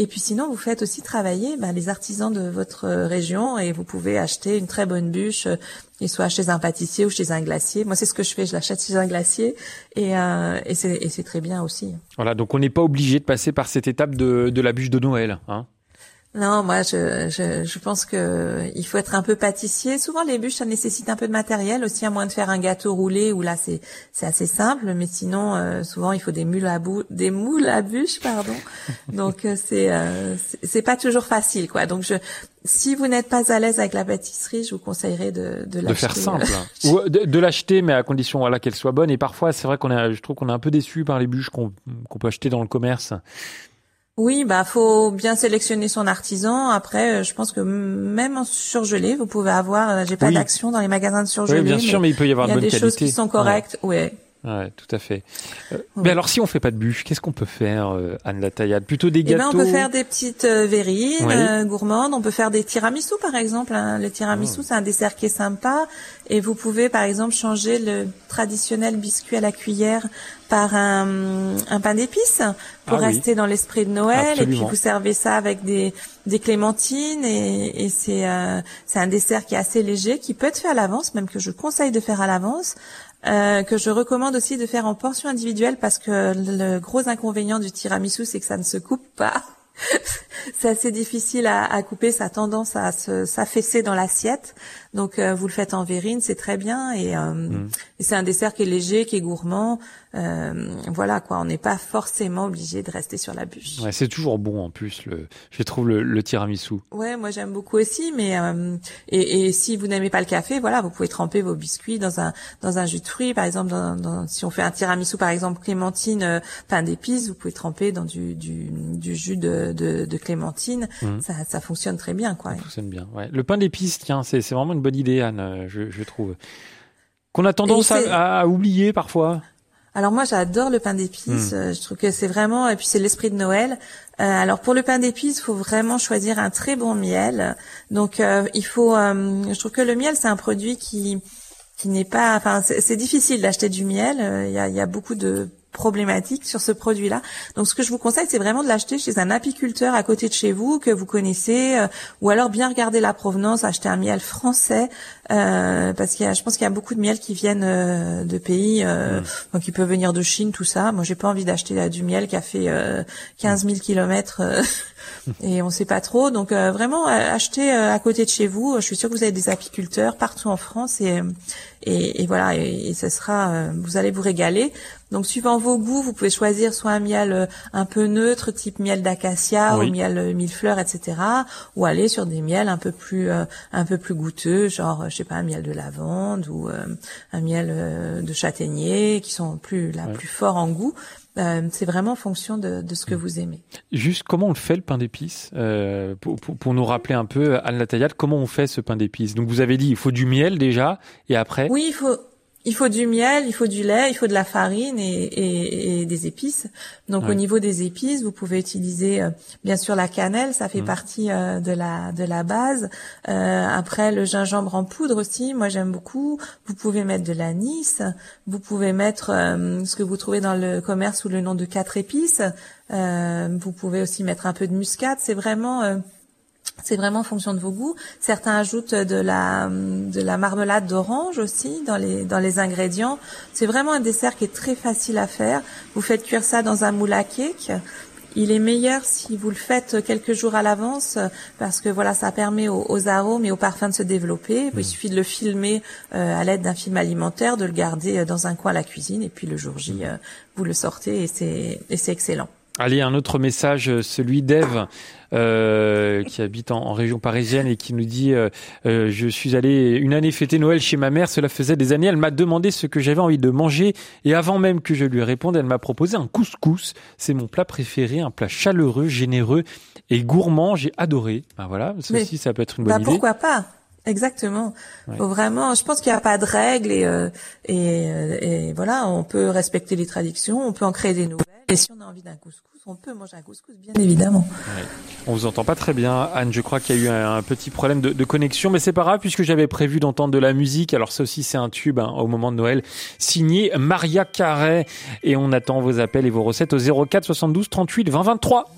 C: Et puis sinon, vous faites aussi travailler ben, les artisans de votre euh, région et vous pouvez acheter une très bonne bûche, euh, et soit chez un pâtissier ou chez un glacier. Moi, c'est ce que je fais. Je l'achète chez un glacier et, euh, et c'est très bien aussi.
A: Voilà. Donc on n'est pas obligé de passer par cette étape de, de la bûche de Noël. Hein.
C: Non, moi, je, je, je pense que il faut être un peu pâtissier. Souvent, les bûches, ça nécessite un peu de matériel aussi, à moins de faire un gâteau roulé où là, c'est c'est assez simple. Mais sinon, euh, souvent, il faut des moules à bout, des moules à bûches, pardon. Donc, euh, c'est euh, c'est- pas toujours facile, quoi. Donc, je, si vous n'êtes pas à l'aise avec la pâtisserie, je vous conseillerais de de,
A: De faire
C: l'acheter,
A: simple.
C: euh,
A: Ou de, de l'acheter, mais à condition voilà qu'elle soit bonne. Et parfois, c'est vrai qu'on est, je trouve qu'on est un peu déçu par les bûches qu'on qu'on peut acheter dans le commerce.
C: Oui, bah faut bien sélectionner son artisan. Après, euh, je pense que même en surgelé, vous pouvez avoir. euh, J'ai pas
A: Oui.
C: d'action dans les magasins de surgelé.
A: Oui, bien sûr, mais il peut y avoir
C: il y
A: de
C: a
A: bonne
C: des choses qui sont correctes. Ouais.
A: Ouais, ouais, tout à fait. Euh. Mais alors, si on fait pas de bûche, qu'est-ce qu'on peut faire, euh, Anne Lataillade Plutôt des
C: Eh
A: gâteaux.
C: ben, on peut faire des petites euh, verrines
A: Oui.
C: euh, gourmandes. On peut faire des tiramisu, par exemple. hein. Le
A: Oh.
C: tiramisu, c'est un dessert qui est sympa. Et vous pouvez, par exemple, changer le traditionnel biscuit à la cuillère par un, un pain d'épices pour
A: Ah oui.
C: rester dans l'esprit de Noël. Et puis vous servez ça avec des, des clémentines. Et, et c'est c'est un dessert qui est assez léger, qui peut être fait à l'avance, même que je conseille de faire à l'avance. Euh, que je recommande aussi de faire en portion individuelle parce que le gros inconvénient du tiramisu, c'est que ça ne se coupe pas. c'est assez difficile à, à couper, ça a tendance à se s'affaisser dans l'assiette. Donc euh, vous le faites en verrine, c'est très bien et, euh,
A: Mm.
C: et c'est un dessert qui est léger, qui est gourmand. Euh, voilà quoi, on n'est pas forcément obligé de rester sur la bûche.
A: Ouais, c'est toujours bon en plus. Le, je trouve le, le tiramisu.
C: Ouais, moi j'aime beaucoup aussi, mais euh, et, et si vous n'aimez pas le café, voilà, vous pouvez tremper vos biscuits dans un dans un jus de fruits, par exemple, dans, dans- si on fait un tiramisu par exemple clémentine, euh, pain d'épices, vous pouvez tremper dans du du, du jus de, de, de clémentine,
A: Mhm.
C: ça ça fonctionne très bien quoi.
A: Ça fonctionne bien. Ouais. Le pain d'épices, tiens, c'est c'est vraiment une bonne idée, Anne, euh, je, je trouve. Qu'on a tendance à, à oublier parfois.
C: Alors moi j'adore le pain d'épices,
A: Mm.
C: euh, je trouve que c'est vraiment et puis c'est l'esprit de Noël. Euh, alors pour le pain d'épices, il faut vraiment choisir un très bon miel. Donc euh, il faut euh, je trouve que le miel c'est un produit qui qui n'est pas enfin c'est difficile d'acheter du miel, il y, a, il y a beaucoup de problématiques sur ce produit-là. Donc ce que je vous conseille c'est vraiment de l'acheter chez un apiculteur à côté de chez vous que vous connaissez euh, ou alors bien regarder la provenance, acheter un miel français euh, parce qu'il y a je pense qu'il y a beaucoup de miel qui viennent euh, de pays euh, donc il peut venir de Chine, tout ça. Moi, j'ai pas envie d'acheter euh, du miel qui a fait euh, 15 000 kilomètres euh, et on sait pas trop. Donc euh, vraiment, euh, achetez euh, à côté de chez vous. Je suis sûre que vous avez des apiculteurs partout en France et et, et voilà, et, et ce sera, euh, vous allez vous régaler. Donc suivant vos goûts, vous pouvez choisir soit un miel euh, un peu neutre, type miel d'acacia
A: Oui.
C: ou miel euh, millefleur, etc., ou aller sur des miels un peu plus euh, un peu plus goûteux, genre je sais pas un miel de lavande ou euh, un miel euh, de châtaignier, qui sont plus là plus forts en goût. Euh, c'est vraiment en fonction de, de ce que vous aimez.
A: Juste comment on le fait le pain d'épices euh, pour, pour, pour nous rappeler un peu Anne Lataillade, comment on fait ce pain d'épices? Donc vous avez dit il faut du miel déjà et après?
C: Oui, il faut il faut du miel, il faut du lait, il faut de la farine et, et, et des épices. Donc
A: Ouais.
C: au niveau des épices, vous pouvez utiliser euh, bien sûr la cannelle, ça
A: Mmh.
C: fait partie euh, de la de la base. Euh, après le gingembre en poudre aussi, moi j'aime beaucoup. Vous pouvez mettre de l'anis, vous pouvez mettre euh, ce que vous trouvez dans le commerce sous le nom de quatre épices. Euh, vous pouvez aussi mettre un peu de muscade. C'est vraiment euh, c'est vraiment en fonction de vos goûts. Certains ajoutent de la de la marmelade d'orange aussi dans les dans les ingrédients. C'est vraiment un dessert qui est très facile à faire. Vous faites cuire ça dans un moule à cake. Il est meilleur si vous le faites quelques jours à l'avance parce que voilà, ça permet aux, aux arômes et aux parfums de se développer. Il suffit de le filmer euh, à l'aide d'un film alimentaire, de le garder euh, dans un coin à la cuisine et puis le jour J, euh, vous le sortez et c'est et c'est excellent.
A: Allez, un autre message, celui d'Eve, euh, qui habite en, en région parisienne et qui nous dit euh, euh, Je suis allé une année fêter Noël chez ma mère, cela faisait des années. Elle m'a demandé ce que j'avais envie de manger et avant même que je lui réponde, elle m'a proposé un couscous. C'est mon plat préféré, un plat chaleureux, généreux et gourmand. J'ai adoré. Ben voilà, aussi, ça peut être une
C: Bah
A: bonne idée.
C: pourquoi pas? Exactement.
A: Ouais.
C: Faut vraiment. Je pense qu'il n'y a pas de règles et, euh, et euh, et voilà, on peut respecter les traditions, on peut en créer des nouvelles. Et si on a envie d'un couscous, on peut manger un couscous, bien évidemment.
A: On vous entend pas très bien, Anne. Je crois qu'il y a eu un, un petit problème de, de connexion, mais c'est pas grave puisque j'avais prévu d'entendre de la musique. Alors ça aussi, c'est un tube hein, au moment de Noël, signé Maria Carré. Et on attend vos appels et vos recettes au 04 72 38 20 23.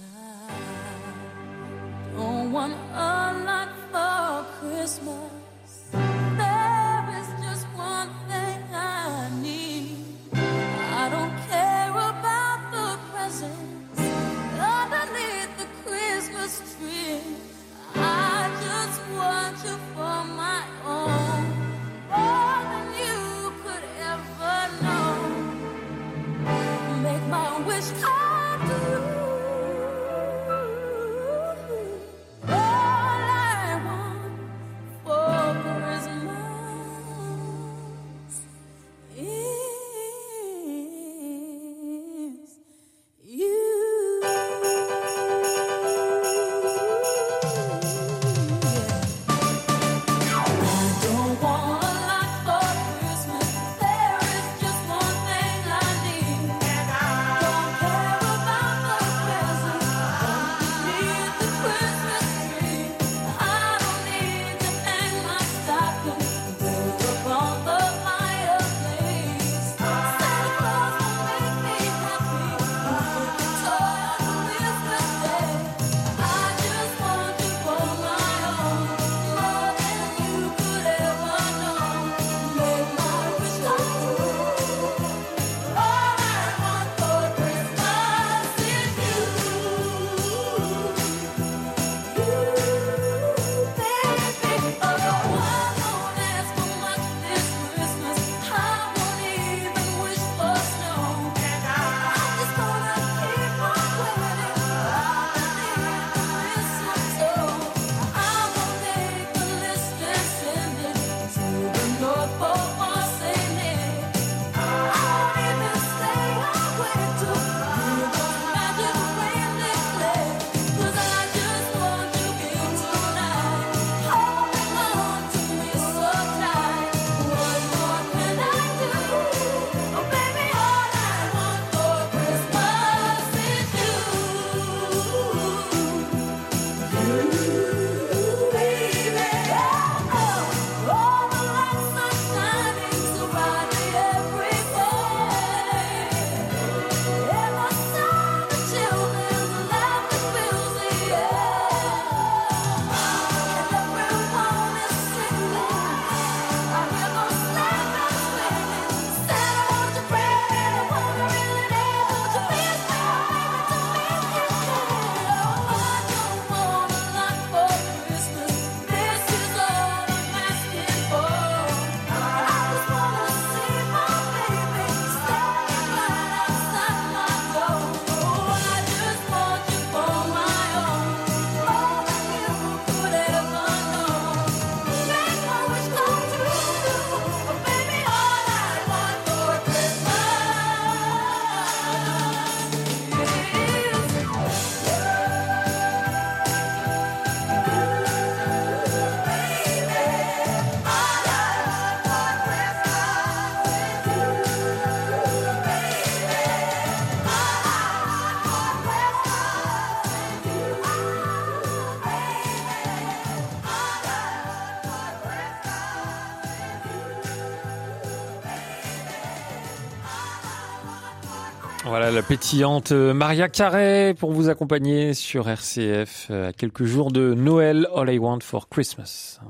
A: Voilà la pétillante Maria Carré pour vous accompagner sur RCF euh, à quelques jours de Noël All I Want for Christmas.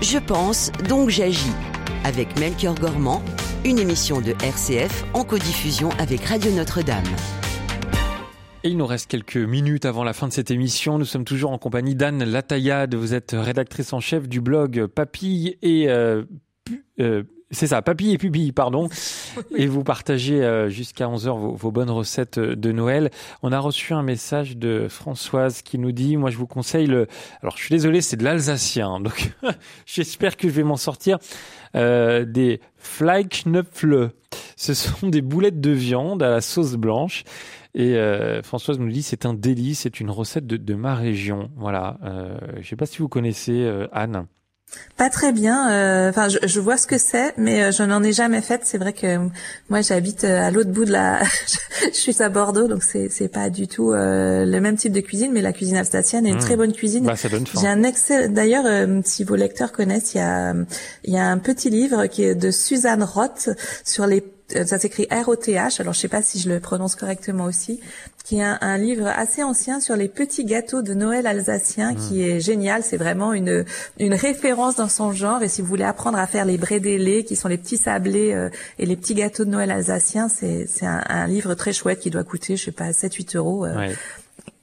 B: Je pense, donc j'agis. Avec Melchior Gormand, une émission de RCF en codiffusion avec Radio Notre-Dame.
A: Et il nous reste quelques minutes avant la fin de cette émission. Nous sommes toujours en compagnie d'Anne Lataillade. Vous êtes rédactrice en chef du blog Papille et euh, euh, c'est ça, Papille et Pupille, pardon. Et vous partagez euh, jusqu'à 11h vos, vos bonnes recettes de Noël. On a reçu un message de Françoise qui nous dit, moi je vous conseille le... Alors je suis désolé, c'est de l'alsacien, donc j'espère que je vais m'en sortir. Euh, des Fleischknöpfle. Ce sont des boulettes de viande à la sauce blanche. Et euh, Françoise nous dit c'est un délice, c'est une recette de, de ma région. Voilà. Euh, je sais pas si vous connaissez euh, Anne.
C: Pas très bien. euh, Enfin, je, je vois ce que c'est, mais euh, je n'en ai jamais fait. C'est vrai que euh, moi, j'habite euh, à l'autre bout de la. je suis à Bordeaux, donc c'est c'est pas du tout euh, le même type de cuisine, mais la cuisine alsacienne est une
A: Mmh.
C: très bonne cuisine.
A: Bah.
C: J'ai un excellent. D'ailleurs, euh, si vos lecteurs connaissent, il y a il y a un petit livre qui est de Suzanne Roth sur les ça s'écrit R-O-T-H, alors je sais pas si je le prononce correctement aussi, qui est un, un livre assez ancien sur les petits gâteaux de Noël alsaciens, qui est génial. C'est vraiment une une référence dans son genre. Et si vous voulez apprendre à faire les brédélés, qui sont les petits sablés euh, et les petits gâteaux de Noël alsaciens, c'est c'est un, un livre très chouette qui doit coûter, je sais pas, 7-8 euros. euh.
A: Ouais.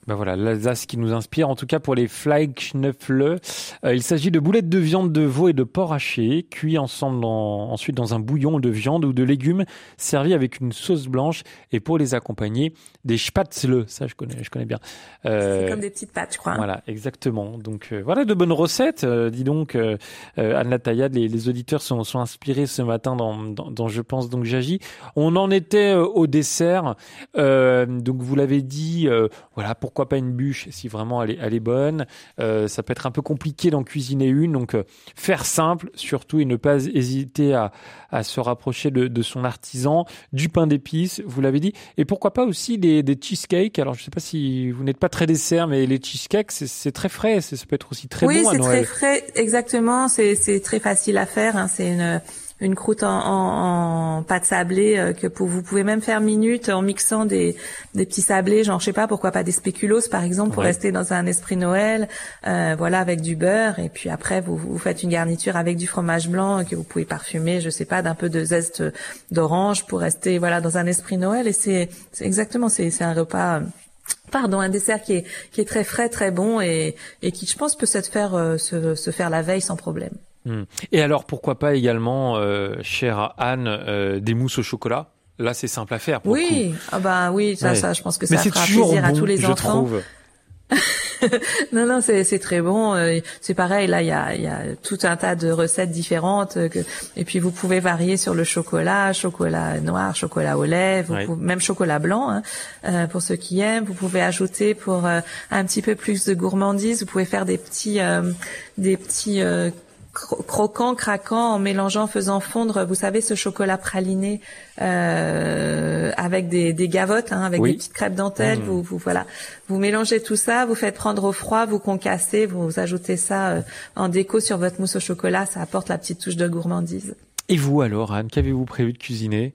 A: Ben voilà, l'Alsace qui nous inspire, en tout cas pour les Fleischknöpfle. Euh, il s'agit de boulettes de viande de veau et de porc haché, cuits ensemble dans- ensuite dans un bouillon de viande ou de légumes, servis avec une sauce blanche et pour les accompagner, des spätzle. Ça, je connais, je connais bien. Euh,
C: C'est comme des petites pâtes, je crois. hein.
A: Voilà, exactement. Donc euh, voilà de bonnes recettes. Euh, dis donc, Anne Latayade, les, les auditeurs sont, sont inspirés ce matin dans, dans, dans Je pense donc j'agis. On en était au dessert. Donc vous l'avez dit, voilà pourquoi pas une bûche si vraiment elle est, elle est bonne. Euh, ça peut être un peu compliqué d'en cuisiner une, donc euh, faire simple surtout et ne pas hésiter à, à se rapprocher de, de son artisan. Du pain d'épices, vous l'avez dit, et pourquoi pas aussi des, des cheesecakes. Alors je sais pas si vous n'êtes pas très dessert, mais les cheesecakes c'est- très frais, ça peut être aussi très
C: oui,
A: bon à
C: c'est très
A: Noël.
C: frais, exactement. C'est c'est très facile à faire. hein. C'est une une croûte en, en, en pâte sablée euh, que pour, vous pouvez même faire minute en mixant des des petits sablés, genre je sais pas pourquoi pas des spéculoos par exemple pour
A: Ouais.
C: rester dans un esprit Noël, euh, voilà avec du beurre et puis après vous vous faites une garniture avec du fromage blanc que vous pouvez parfumer, je sais pas d'un peu de zeste d'orange pour rester voilà dans un esprit Noël et c'est exactement c'est c'est un repas euh, Pardon, un dessert qui est qui est très frais, très bon et et qui je pense peut se faire euh, se, se faire la veille sans problème.
A: Hmm. Et alors pourquoi pas également, euh, chère Anne, euh, des mousses au chocolat? Là c'est simple à faire. Pour.
C: Oui, ah bah oui, ça
A: Ouais.
C: ça je pense que
A: Mais
C: ça
A: c'est
C: fera plaisir
A: bon,
C: à tous les
A: je
C: enfants.
A: trouve.
C: Non non, c'est très bon, euh, c'est pareil là il y a il y a tout un tas de recettes différentes que et puis vous pouvez varier sur le chocolat, chocolat noir, chocolat au lait, vous
A: Ouais.
C: pouvez- même chocolat blanc hein, pour ceux qui aiment, vous pouvez ajouter pour un petit peu plus de gourmandise, vous pouvez faire des petits euh, des petits euh, cro- croquants, craquants, en mélangeant, faisant fondre, vous savez, ce chocolat praliné euh, avec des, des gavottes, hein, avec
A: Oui.
C: des petites crêpes dentelles.
A: Mmh.
C: Vous, vous voilà, vous mélangez tout ça, vous faites prendre au froid, vous concassez, vous ajoutez ça euh, en déco sur votre mousse au chocolat, ça apporte la petite touche de gourmandise.
A: Et vous alors, Anne, qu'avez-vous prévu de cuisiner?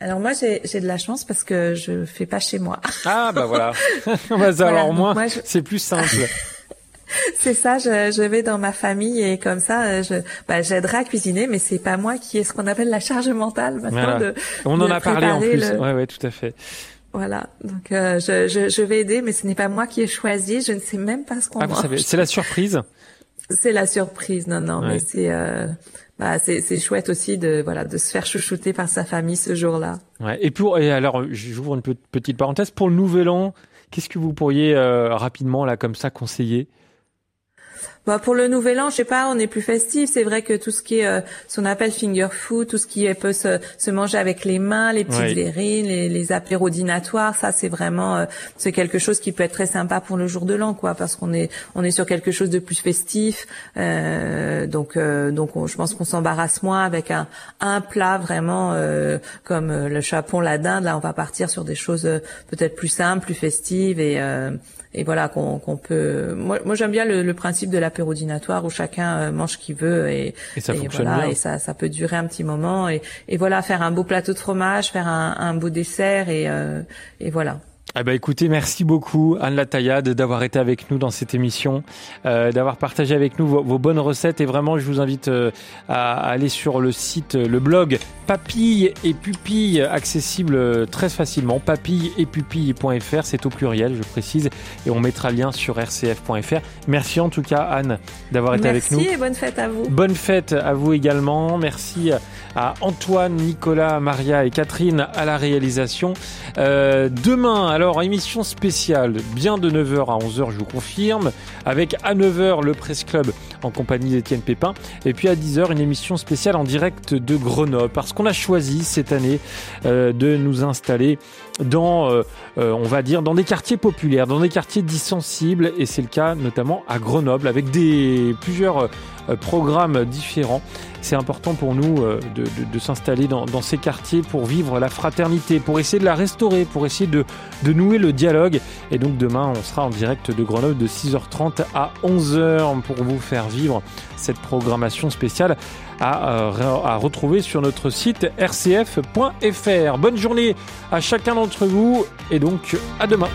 C: Alors moi, j'ai de la chance parce que je fais pas chez moi.
A: Ah bah voilà. bah,
C: Voilà,
A: alors moi,
C: moi, je-
A: c'est plus simple.
C: C'est ça, je, je vais dans ma famille et comme ça, euh, je, bah, j'aiderai à cuisiner, mais c'est pas moi qui ai ce qu'on appelle la charge mentale maintenant
A: Voilà.
C: de.
A: On
C: de
A: en a parlé en plus.
C: le-
A: Ouais ouais, tout à fait.
C: Voilà, donc euh, je, je, je vais aider, mais ce n'est pas moi qui ai choisi. Je ne sais même pas ce qu'on
A: Ah vous
C: mange.
A: savez, c'est la surprise.
C: C'est la surprise, non, non,
A: Ouais.
C: mais c'est, euh, bah, c'est, c'est chouette aussi de, voilà, de se faire chouchouter par sa famille ce jour-là.
A: Ouais. Et pour et alors, j'ouvre une pe- petite parenthèse pour le Nouvel An. Qu'est-ce que vous pourriez euh, rapidement là comme ça conseiller?
C: Bah pour le nouvel an, je sais pas, on est plus festif. C'est vrai que tout ce qui est euh, ce qu'on appelle finger food, tout ce qui est, peut se, se manger avec les mains, les petites
A: Ouais.
C: verrines, les, les apéros dînatoires, ça c'est vraiment euh, c'est quelque chose qui peut être très sympa pour le jour de l'an, quoi, parce qu'on est on est sur quelque chose de plus festif. Euh, donc euh, donc on- je pense qu'on s'embarrasse moins avec un un plat vraiment euh, comme euh, le chapon, la dinde. Là, on va partir sur des choses peut-être plus simples, plus festives et euh, et voilà qu'on qu'on peut. Moi, moi j'aime bien le, le principe de l'apéro dînatoire où chacun euh, mange ce qu'il veut et,
A: Et ça fonctionne
C: voilà
A: bien.
C: et ça ça peut durer un petit moment et, et voilà faire un beau plateau de fromage, faire un, un beau dessert et euh, et voilà.
A: Eh ben écoutez, merci beaucoup Anne Lataillade d'avoir été avec nous dans cette émission, euh, d'avoir partagé avec nous vos, vos bonnes recettes et vraiment je vous invite euh, à, à aller sur le site, euh, le blog Papilles et Pupilles, accessible euh, très facilement, papilles et pupilles.fr, c'est au pluriel je précise, et on mettra le lien sur rcf.fr. Merci en tout cas Anne d'avoir été avec nous.
C: Merci et bonne fête à vous.
A: Bonne fête à vous également. Merci à Antoine, Nicolas, Maria et Catherine à la réalisation. Euh, demain, alors, émission spéciale, bien de 9h à 11h, je vous confirme, avec à 9h le Presse Club en compagnie d'Étienne Pépin, et puis à 10h une émission spéciale en direct de Grenoble, parce qu'on a choisi cette année euh, de nous installer dans, euh, euh, on va dire, dans des quartiers populaires, dans des quartiers dits sensibles, et c'est le cas notamment à Grenoble, avec des plusieurs programmes différents. C'est important pour nous euh, de, s'installer dans, ces quartiers pour vivre la fraternité, pour essayer de la restaurer, pour essayer de, nouer le dialogue. Et donc demain, on sera en direct de Grenoble de 6h30 à 11h pour vous faire vivre cette programmation spéciale à, euh, retrouver sur notre site rcf.fr. Bonne journée à chacun d'entre vous et donc à demain.